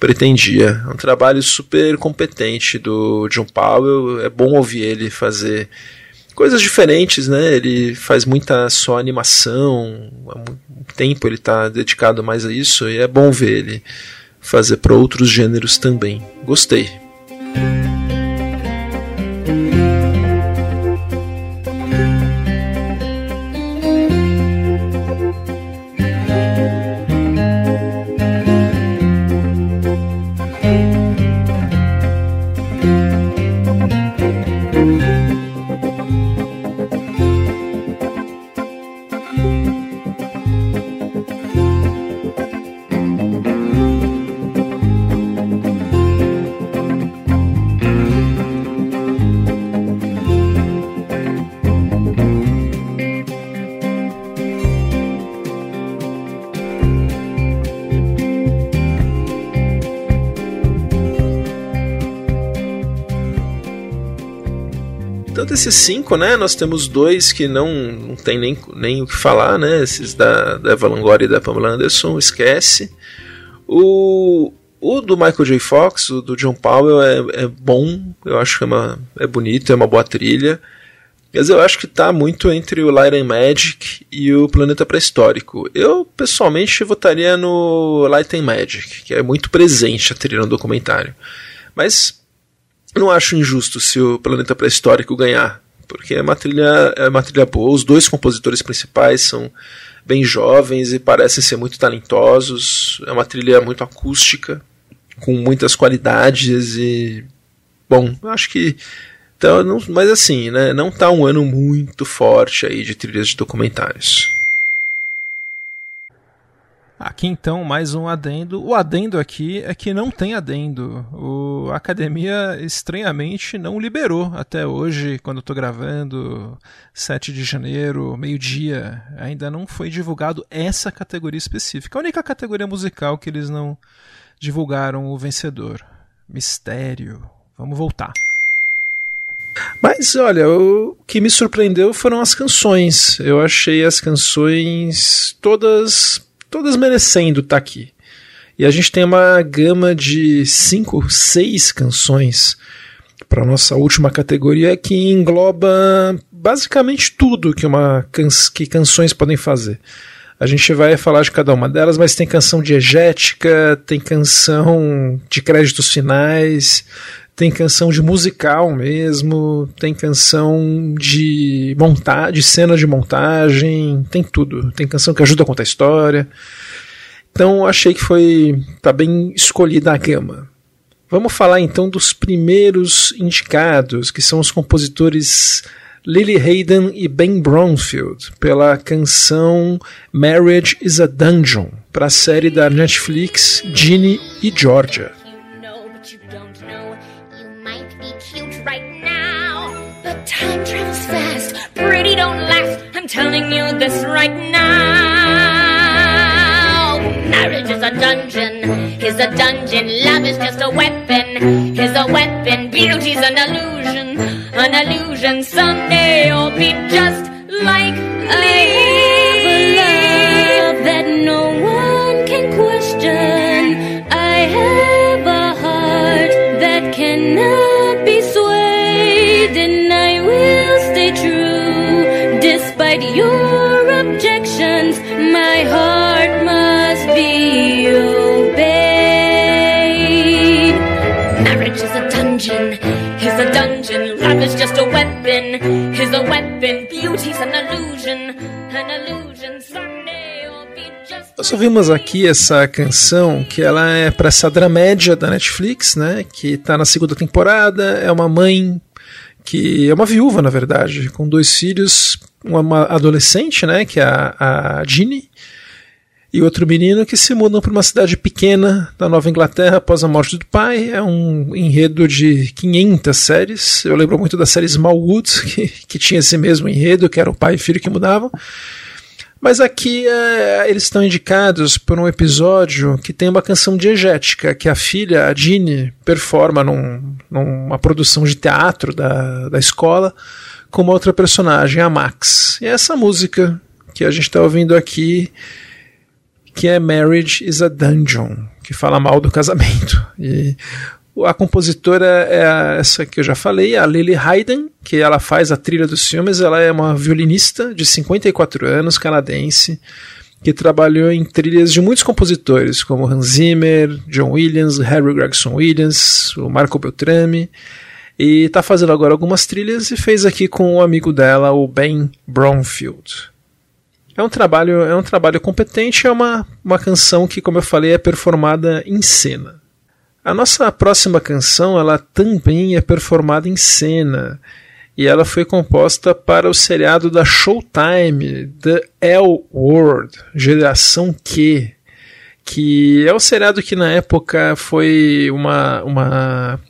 pretendia. É um trabalho super competente do John Powell. É bom ouvir ele fazer coisas diferentes, né? Ele faz muita só animação, há muito tempo ele está dedicado mais a isso e é bom ver ele fazer para outros gêneros também. Gostei. Desses cinco, né, nós temos dois que não, não tem nem, nem o que falar, né? Esses da, da Eva Longoria e da Pamela Anderson, esquece. O, o do Michael J. Fox, o do John Powell, é, é bom, eu acho que é, uma, é bonito, é uma boa trilha. Mas eu acho que está muito entre o Light and Magic e o Planeta Pré-Histórico. Eu, pessoalmente, votaria no Light and Magic, que é muito presente a trilha no documentário. Mas não acho injusto se o Planeta Pré-Histórico ganhar, porque é uma, trilha, é uma trilha boa. Os dois compositores principais são bem jovens e parecem ser muito talentosos. É uma trilha muito acústica, com muitas qualidades e. Bom, acho que. Então, não, mas assim, né, não tá um ano muito forte aí de trilhas de documentários. Aqui então mais um adendo. O adendo aqui é que não tem adendo. O, a academia estranhamente não liberou até hoje, quando eu estou gravando, 7 de janeiro, meio-dia. Ainda não foi divulgado essa categoria específica. A única categoria musical que eles não divulgaram o vencedor. Mistério. Vamos voltar. Mas olha, o que me surpreendeu foram as canções. Eu achei as canções todas todas merecendo estar tá aqui. E a gente tem uma gama de cinco, seis canções para nossa última categoria que engloba basicamente tudo que uma que canções podem fazer. A gente vai falar de cada uma delas, mas tem canção diegética, tem canção de créditos finais, tem canção de musical mesmo, tem canção de montar, de cena de montagem, tem tudo. Tem canção que ajuda a contar a história. Então achei que foi tá bem escolhida a gama. Vamos falar então dos primeiros indicados, que são os compositores Lily Hayden e Ben Bromfield, pela canção Marriage is a Dungeon, para a série da Netflix Ginny e Georgia. This right now. Marriage is a dungeon, is a dungeon. Love is just a weapon, is a weapon. Beauty's an illusion, an illusion. Someday you'll be just like me. your Nós ouvimos aqui essa canção que ela é para essa dramédia da Netflix, né? Que está na segunda temporada. É uma mãe que é uma viúva, na verdade, com dois filhos, uma adolescente, né, que é a, a Ginny, e outro menino que se mudam para uma cidade pequena da Nova Inglaterra após a morte do pai. É um enredo de 500 séries. Eu lembro muito da série Smallwood, que, que tinha esse mesmo enredo, que era o pai e filho que mudavam. Mas aqui é, eles estão indicados por um episódio que tem uma canção diegética que a filha, a Jeannie, performa num, numa produção de teatro da, da escola com uma outra personagem, a Max. E é essa música que a gente está ouvindo aqui, que é Marriage is a Dungeon, que fala mal do casamento. E A compositora é essa que eu já falei, a Lily Hayden, que ela faz a trilha dos filmes. Ela é uma violinista de 54 anos, canadense, que trabalhou em trilhas de muitos compositores, como Hans Zimmer, John Williams, Harry Gregson Williams, o Marco Beltrame. E está fazendo agora algumas trilhas e fez aqui com o um amigo dela, o Ben Bromfield. É um trabalho, é um trabalho competente, é uma, uma canção que, como eu falei, é performada em cena. A nossa próxima canção, ela também é performada em cena, e ela foi composta para o seriado da Showtime, The L Word, Geração Q, que é o seriado que na época foi uma, uma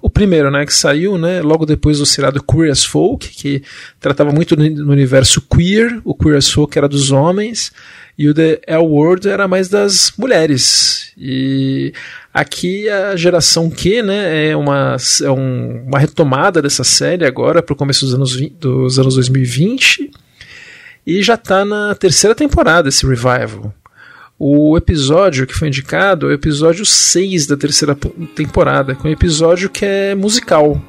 o primeiro, né, que saiu, né, logo depois do seriado Queer as Folk, que tratava muito no universo queer, o Queer as Folk era dos homens, e o The L Word era mais das mulheres. E aqui a geração Q, né, é uma, é um, uma retomada dessa série agora para o começo dos anos, 20, dos anos 2020, e já está na terceira temporada esse revival. O episódio que foi indicado é o episódio 6 da terceira temporada, que é um episódio que é musical.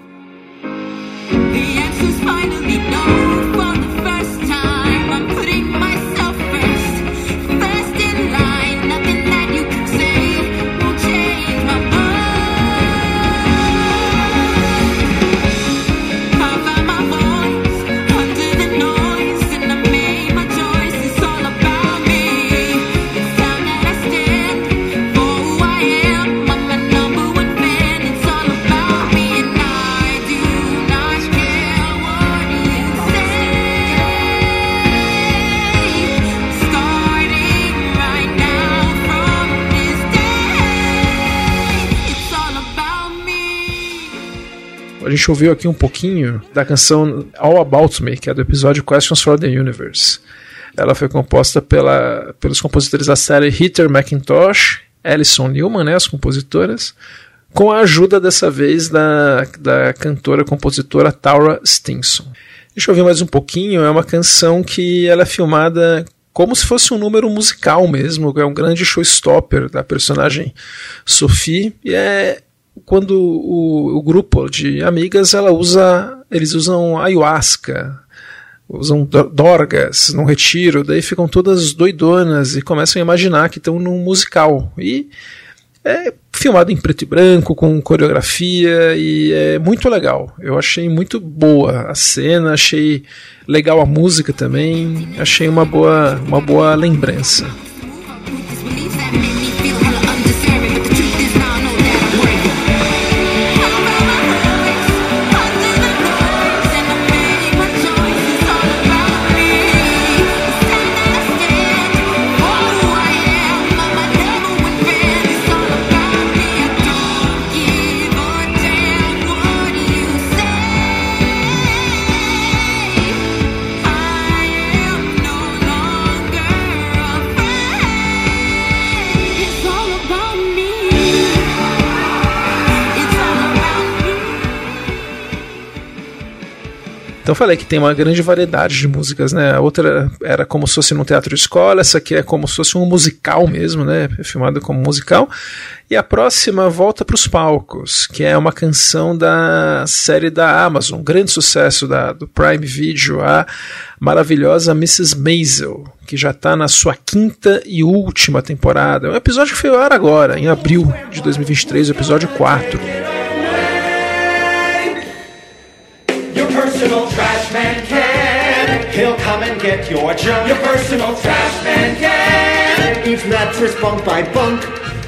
a gente ouviu aqui um pouquinho da canção All About Me, que é do episódio Questions for the Universe. Ela foi composta pela, pelos compositores da série Heather McIntosh, Alison Newman, né, as compositoras, com a ajuda dessa vez da, da cantora compositora Taura Stinson. Deixa eu ouvir mais um pouquinho, é uma canção que ela é filmada como se fosse um número musical mesmo, é um grande showstopper da personagem Sophie, e é quando o, o, grupo de amigas ela usa, eles usam ayahuasca, usam dorgas num retiro, daí ficam todas doidonas e começam a imaginar que estão num musical. E é filmado em preto e branco, com coreografia e é muito legal. Eu achei muito boa a cena, achei legal a música também, achei uma boa, uma boa lembrança. Então falei que tem uma grande variedade de músicas, né? A outra era como se fosse num teatro de escola, essa aqui é como se fosse um musical mesmo, né? É filmada como musical. E a próxima volta para os palcos, que é uma canção da série da Amazon, um grande sucesso da, do Prime Video, a maravilhosa Mrs. Maisel, que já está na sua quinta e última temporada. É um episódio que foi ao ar agora, em abril de 2023, o episódio 4. Get your junk. Your personal trash man can. Each mattress bunk by bunk.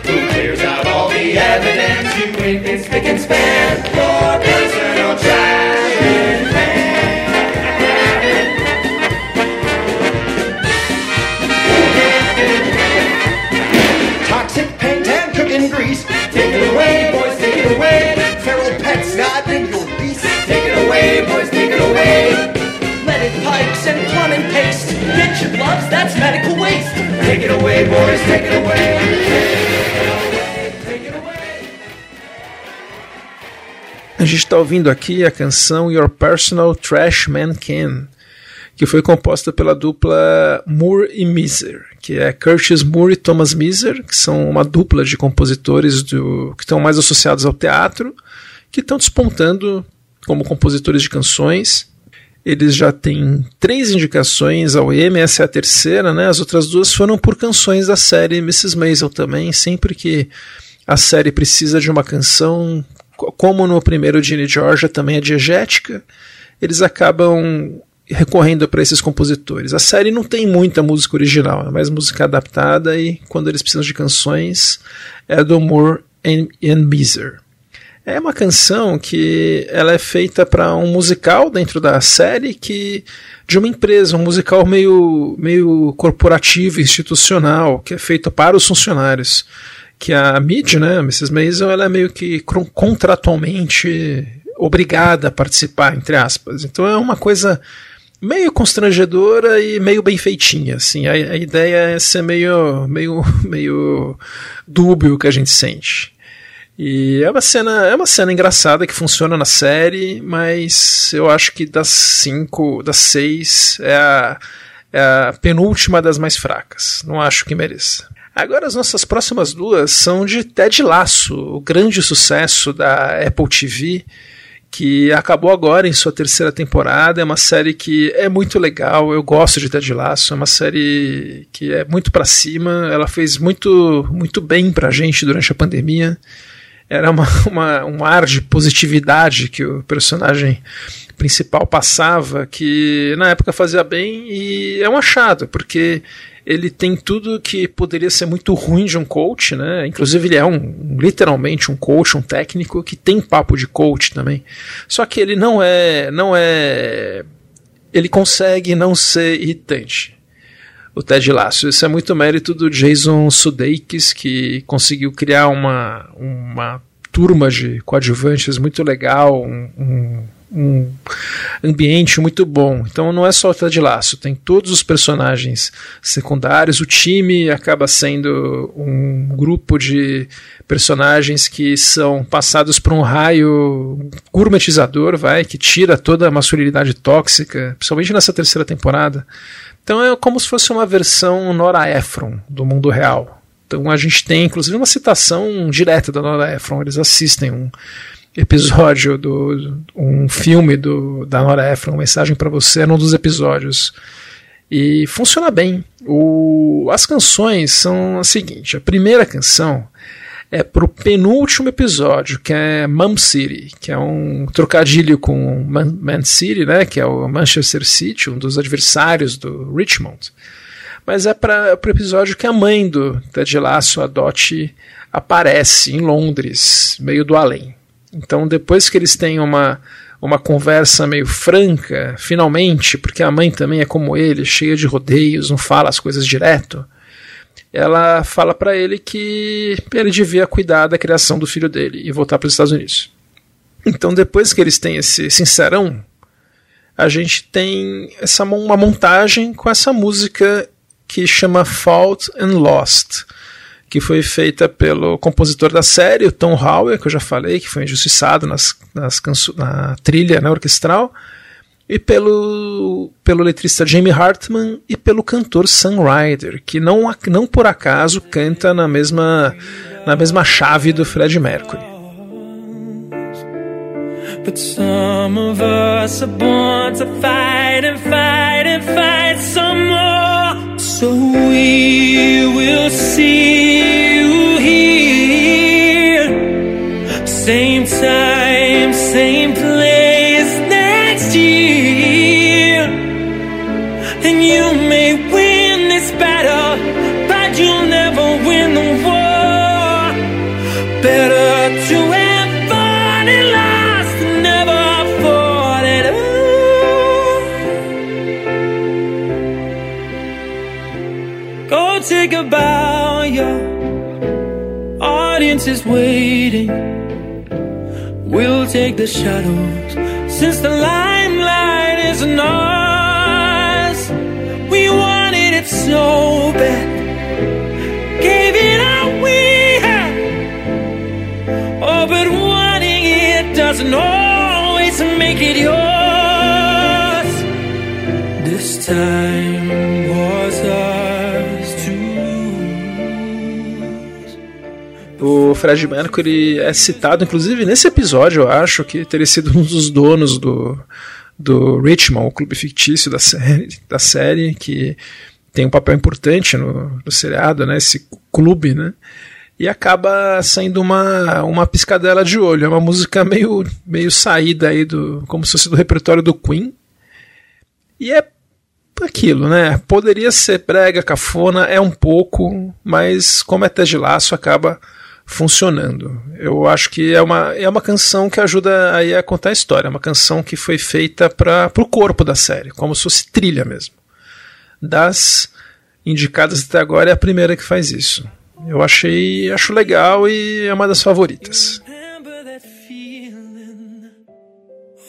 Who clears out all the evidence you ain't been spick and span? Your personal trash man. Toxic paint and cooking grease. Take it away, boys, take it away. Feral pets not in your lease. Take it away, boys, that's medical waste. Take it away, boys, take it away. A gente está ouvindo aqui a canção Your Personal Trash Man Can, que foi composta pela dupla Moore e Miser, que é Curtis Moore e Thomas Miser, que são uma dupla de compositores do, que estão mais associados ao teatro, que estão despontando como compositores de canções. Eles já têm três indicações ao Emmy, essa é a terceira, né? As outras duas foram por canções da série Mrs. Maisel também, sempre que a série precisa de uma canção, como no primeiro Ginny Georgia também é diegética, eles acabam recorrendo para esses compositores. A série não tem muita música original, é mais música adaptada e quando eles precisam de canções é do Moore and Beezer. É uma canção que ela é feita para um musical dentro da série que de uma empresa, um musical meio, meio corporativo, institucional, que é feito para os funcionários. Que a Mid, né, Mrs. Maisel, ela é meio que contratualmente obrigada a participar, entre aspas. Então é uma coisa meio constrangedora e meio bem feitinha, assim. A, a ideia é ser meio, meio, meio dúbio que a gente sente. E é uma cena, é uma cena engraçada que funciona na série, mas eu acho que das cinco, das seis, é a, é a penúltima das mais fracas. Não acho que mereça. Agora as nossas próximas duas são de Ted Lasso, o grande sucesso da Apple TV, que acabou agora em sua terceira temporada. É uma série que é muito legal, eu gosto de Ted Lasso, é uma série que é muito para cima, ela fez muito, muito bem pra gente durante a pandemia era uma, uma, um ar de positividade que o personagem principal passava, que na época fazia bem e é um achado, porque ele tem tudo que poderia ser muito ruim de um coach, né? Inclusive ele é um literalmente um coach, um técnico que tem papo de coach também. Só que ele não é, não é, ele consegue não ser irritante o Ted Lasso. Isso é muito mérito do Jason Sudeikis, que conseguiu criar uma, uma turma de coadjuvantes muito legal, um, um, ambiente muito bom. Então não é só o Ted Lasso, tem todos os personagens secundários, o time acaba sendo um grupo de personagens que são passados por um raio gourmetizador, vai, que tira toda a masculinidade tóxica, principalmente nessa terceira temporada. Então é como se fosse uma versão Nora Ephron do mundo real. Então a gente tem inclusive uma citação direta da Nora Ephron. Eles assistem um episódio do um filme do da Nora Ephron, Mensagem para você, num dos episódios. E funciona bem. O, as canções são a seguinte: a primeira canção é pro penúltimo episódio, que é Mum City, que é um trocadilho com Man, Man City, né, que é o Manchester City, um dos adversários do Richmond. Mas é para o episódio que a mãe do Ted Lasso, a Dot, aparece em Londres, meio do além. Então, depois que eles têm uma, uma conversa meio franca, finalmente, porque a mãe também é como ele, cheia de rodeios, não fala as coisas direto, ela fala para ele que ele devia cuidar da criação do filho dele e voltar para os Estados Unidos. Então, depois que eles têm esse sincerão, a gente tem essa uma montagem com essa música que chama Fault and Lost, que foi feita pelo compositor da série, o Tom Howell, que eu já falei, que foi injustiçado nas, nas na trilha né, orquestral, e pelo, pelo letrista Jamie Hartman e pelo cantor Sam Ryder, que não, não por acaso canta na mesma, na mesma chave do Fred Mercury. But some of us are born to fight and fight and fight some more. So we will see you here. Same time, same place. And you may win this battle, but you'll never win the war. Better to have fought and lost than never fought at all. Go take a bow, your audience is waiting. We'll take the shadows since the limelight is not. O Fred Mercury é citado, inclusive, nesse episódio, eu acho, que teria sido um dos donos do, do Richmond, o clube fictício da série, da série que tem um papel importante no, no seriado, né, esse clube, né, e acaba saindo uma, uma piscadela de olho. É uma música meio, meio saída aí do. como se fosse do repertório do Queen. E é aquilo, né? Poderia ser prega, cafona, é um pouco, mas como é Ted Laço, acaba funcionando. Eu acho que é uma, é uma canção que ajuda aí a contar a história. É uma canção que foi feita para o corpo da série, como se fosse trilha mesmo. Das indicadas até agora, é a primeira que faz isso. Eu achei, acho legal e é uma das favoritas.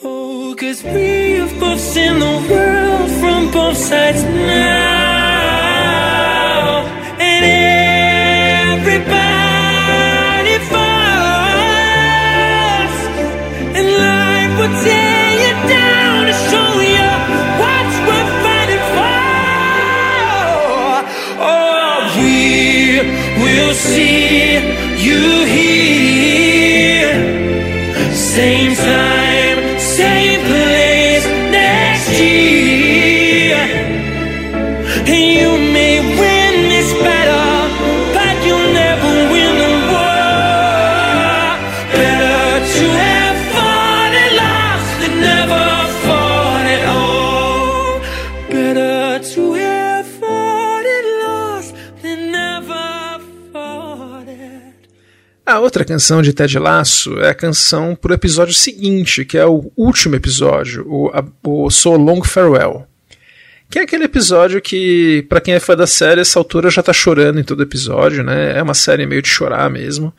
Oh, cause both seen the world from both sides now. Outra canção de Ted Lasso é a canção pro episódio seguinte, que é o último episódio, o, a, o So Long Farewell. Que é aquele episódio que, para quem é fã da série, essa altura já tá chorando em todo episódio, né? É uma série meio de chorar mesmo.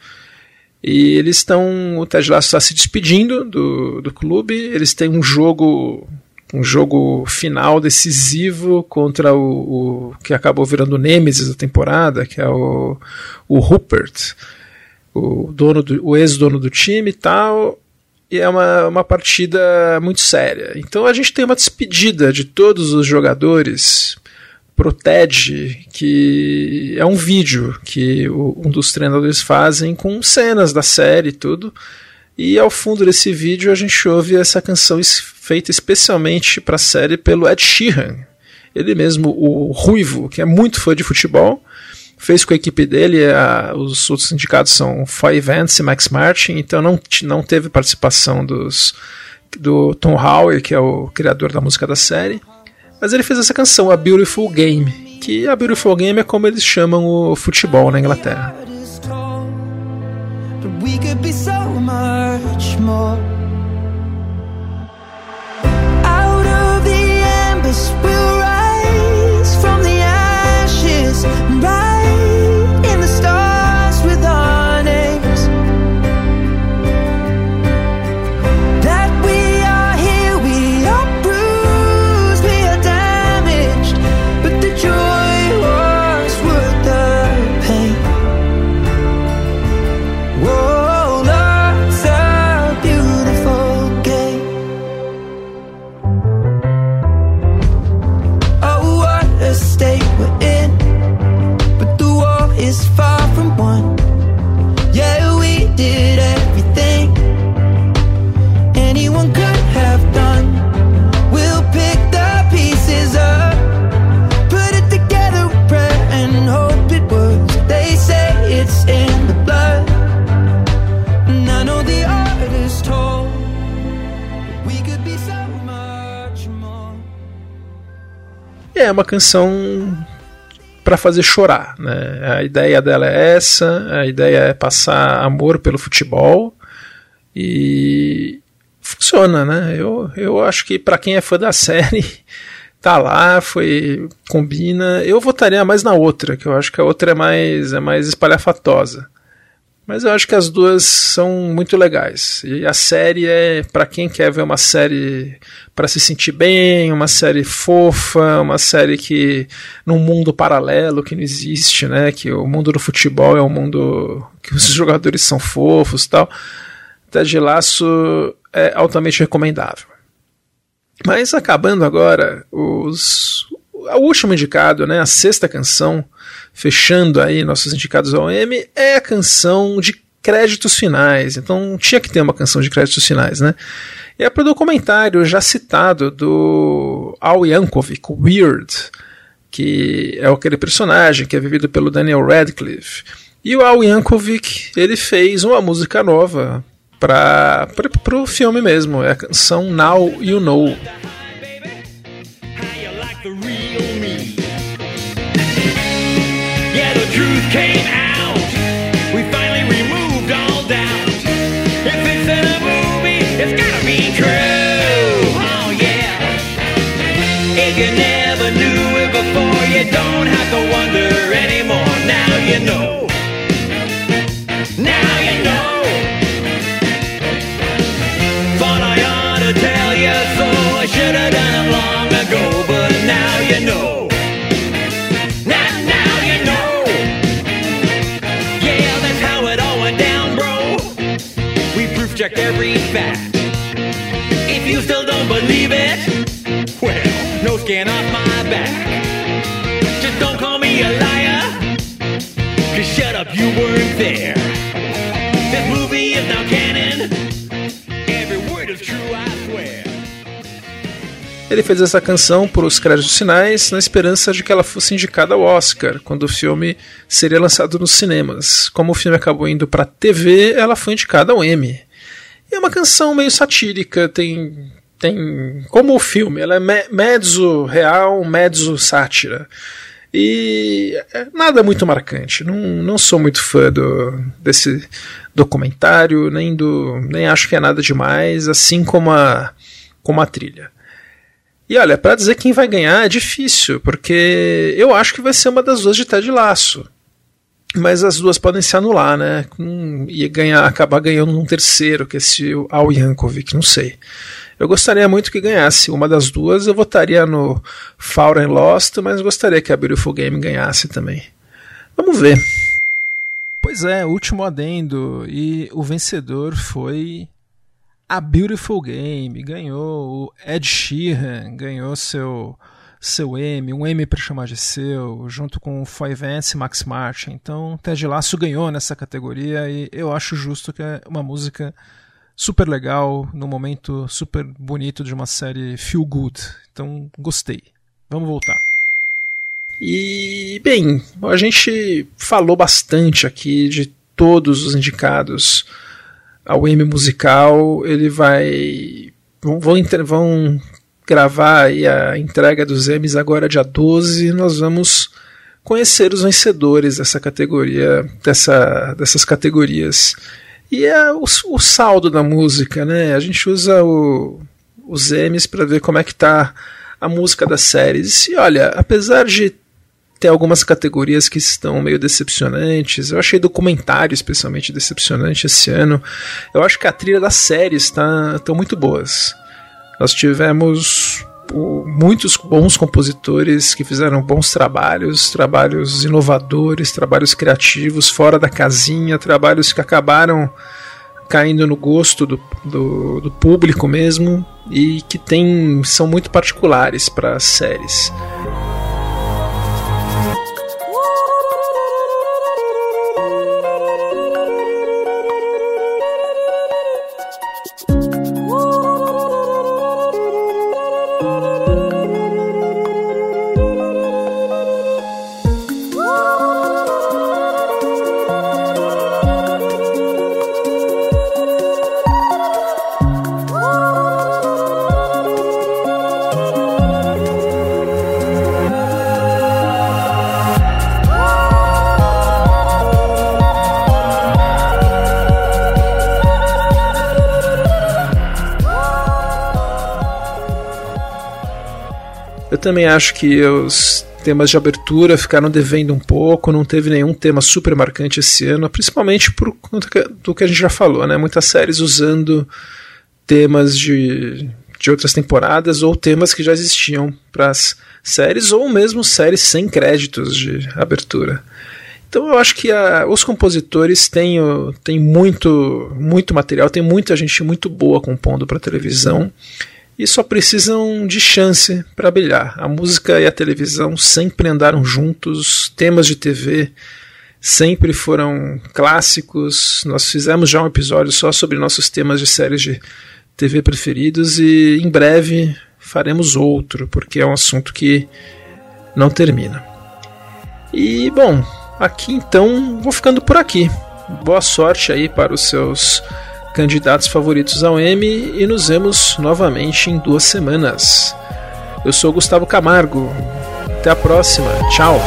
E eles estão. O Ted Lasso está se despedindo do, do clube. Eles têm um jogo. Um jogo final decisivo contra o, o que acabou virando o Nemesis da temporada, que é o, o Rupert o dono do, o ex-dono do time e tal. E é uma, uma partida muito séria. Então a gente tem uma despedida de todos os jogadores pro TED, que é um vídeo que o, um dos treinadores fazem com cenas da série e tudo. E ao fundo desse vídeo a gente ouve essa canção feita especialmente para a série pelo Ed Sheeran. Ele mesmo, o Ruivo, que é muito fã de futebol, fez com a equipe dele, a, os outros sindicatos são Foy Vance e Max Martin, então não, não teve participação dos, do Tom Howard, que é o criador da música da série, mas ele fez essa canção, A Beautiful Game, que a Beautiful Game é como eles chamam o futebol na Inglaterra. Uma canção para fazer chorar. Né? A ideia dela é essa, a ideia é passar amor pelo futebol e funciona, né? Eu, eu acho que para quem é fã da série tá lá, foi combina. Eu votaria mais na outra, que eu acho que a outra é mais é mais espalhafatosa. Mas eu acho que as duas são muito legais. E a série é para quem quer ver uma série para se sentir bem, uma série fofa, uma série que num mundo paralelo que não existe, né? Que o mundo do futebol é um mundo que os jogadores são fofos, tal. Ted Laço é altamente recomendável. Mas acabando agora, os, o último indicado, né, a sexta canção, fechando aí nossos indicados ao M, é a canção de créditos finais. Então tinha que ter uma canção de créditos finais, né? E é para o documentário já citado do Al Yankovic, Weird, que é aquele personagem que é vivido pelo Daniel Radcliffe. E o Al Yankovic, ele fez uma música nova para o filme mesmo, é a canção Now You Know. Came believe it, well, no skin off my back. Just don't call me a liar, shut up, you weren't there. This movie is now canon, every word is true, I swear. Ele fez essa canção por os créditos finais na esperança de que ela fosse indicada ao Oscar quando o filme seria lançado nos cinemas. Como o filme acabou indo para TV, ela foi indicada ao Emmy. É uma canção meio satírica, tem tem como o filme, ela é mezzo real, mezzo sátira. E é nada muito marcante. Não, não sou muito fã do, desse documentário, nem do nem acho que é nada demais, assim como a como a trilha. E olha, para dizer quem vai ganhar é difícil, porque eu acho que vai ser uma das duas de Ted Laço mas as duas podem se anular, né? E ganhar, acabar ganhando um terceiro, que é esse Al Yankovic, não sei. Eu gostaria muito que ganhasse uma das duas, eu votaria no Fallen Lost, mas gostaria que a Beautiful Game ganhasse também. Vamos ver. Pois é, último adendo, e o vencedor foi a Beautiful Game, ganhou o Ed Sheeran, ganhou seu seu M, um M para chamar de seu, junto com o Foy Vance e Max Martin. Então, Ted Lasso ganhou nessa categoria e eu acho justo que é uma música super legal, num momento super bonito de uma série feel good. Então, gostei. Vamos voltar. E, bem, a gente falou bastante aqui de todos os indicados ao M musical. Ele vai. Vão, vão, vão gravar a entrega dos Emmys agora dia 12, nós vamos conhecer os vencedores dessa categoria, dessa, dessas categorias. E é o, o saldo da música, né? A gente usa o, os Emmys para ver como é que tá a música das séries. E olha, apesar de ter algumas categorias que estão meio decepcionantes. Eu achei documentário especialmente decepcionante esse ano. Eu acho que a trilha das séries tá, muito boas. Nós tivemos muitos bons compositores que fizeram bons trabalhos, trabalhos inovadores, trabalhos criativos, fora da casinha, trabalhos que acabaram caindo no gosto do, do, do público mesmo e que tem, são muito particulares para as séries. Também acho que os temas de abertura ficaram devendo um pouco, não teve nenhum tema super marcante esse ano, principalmente por conta do que a gente já falou, né? Muitas séries usando temas de, de outras temporadas ou temas que já existiam para as séries, ou mesmo séries sem créditos de abertura. Então eu acho que a, os compositores têm, têm muito, muito material, tem muita gente muito boa compondo para televisão. E só precisam de chance para brilhar. A música e a televisão sempre andaram juntos, temas de TV sempre foram clássicos. Nós fizemos já um episódio só sobre nossos temas de séries de TV preferidos e em breve faremos outro, porque é um assunto que não termina. E bom, aqui então vou ficando por aqui. Boa sorte aí para os seus candidatos favoritos ao M e nos vemos novamente em duas semanas. Eu sou Gustavo Camargo. Até a próxima. Tchau.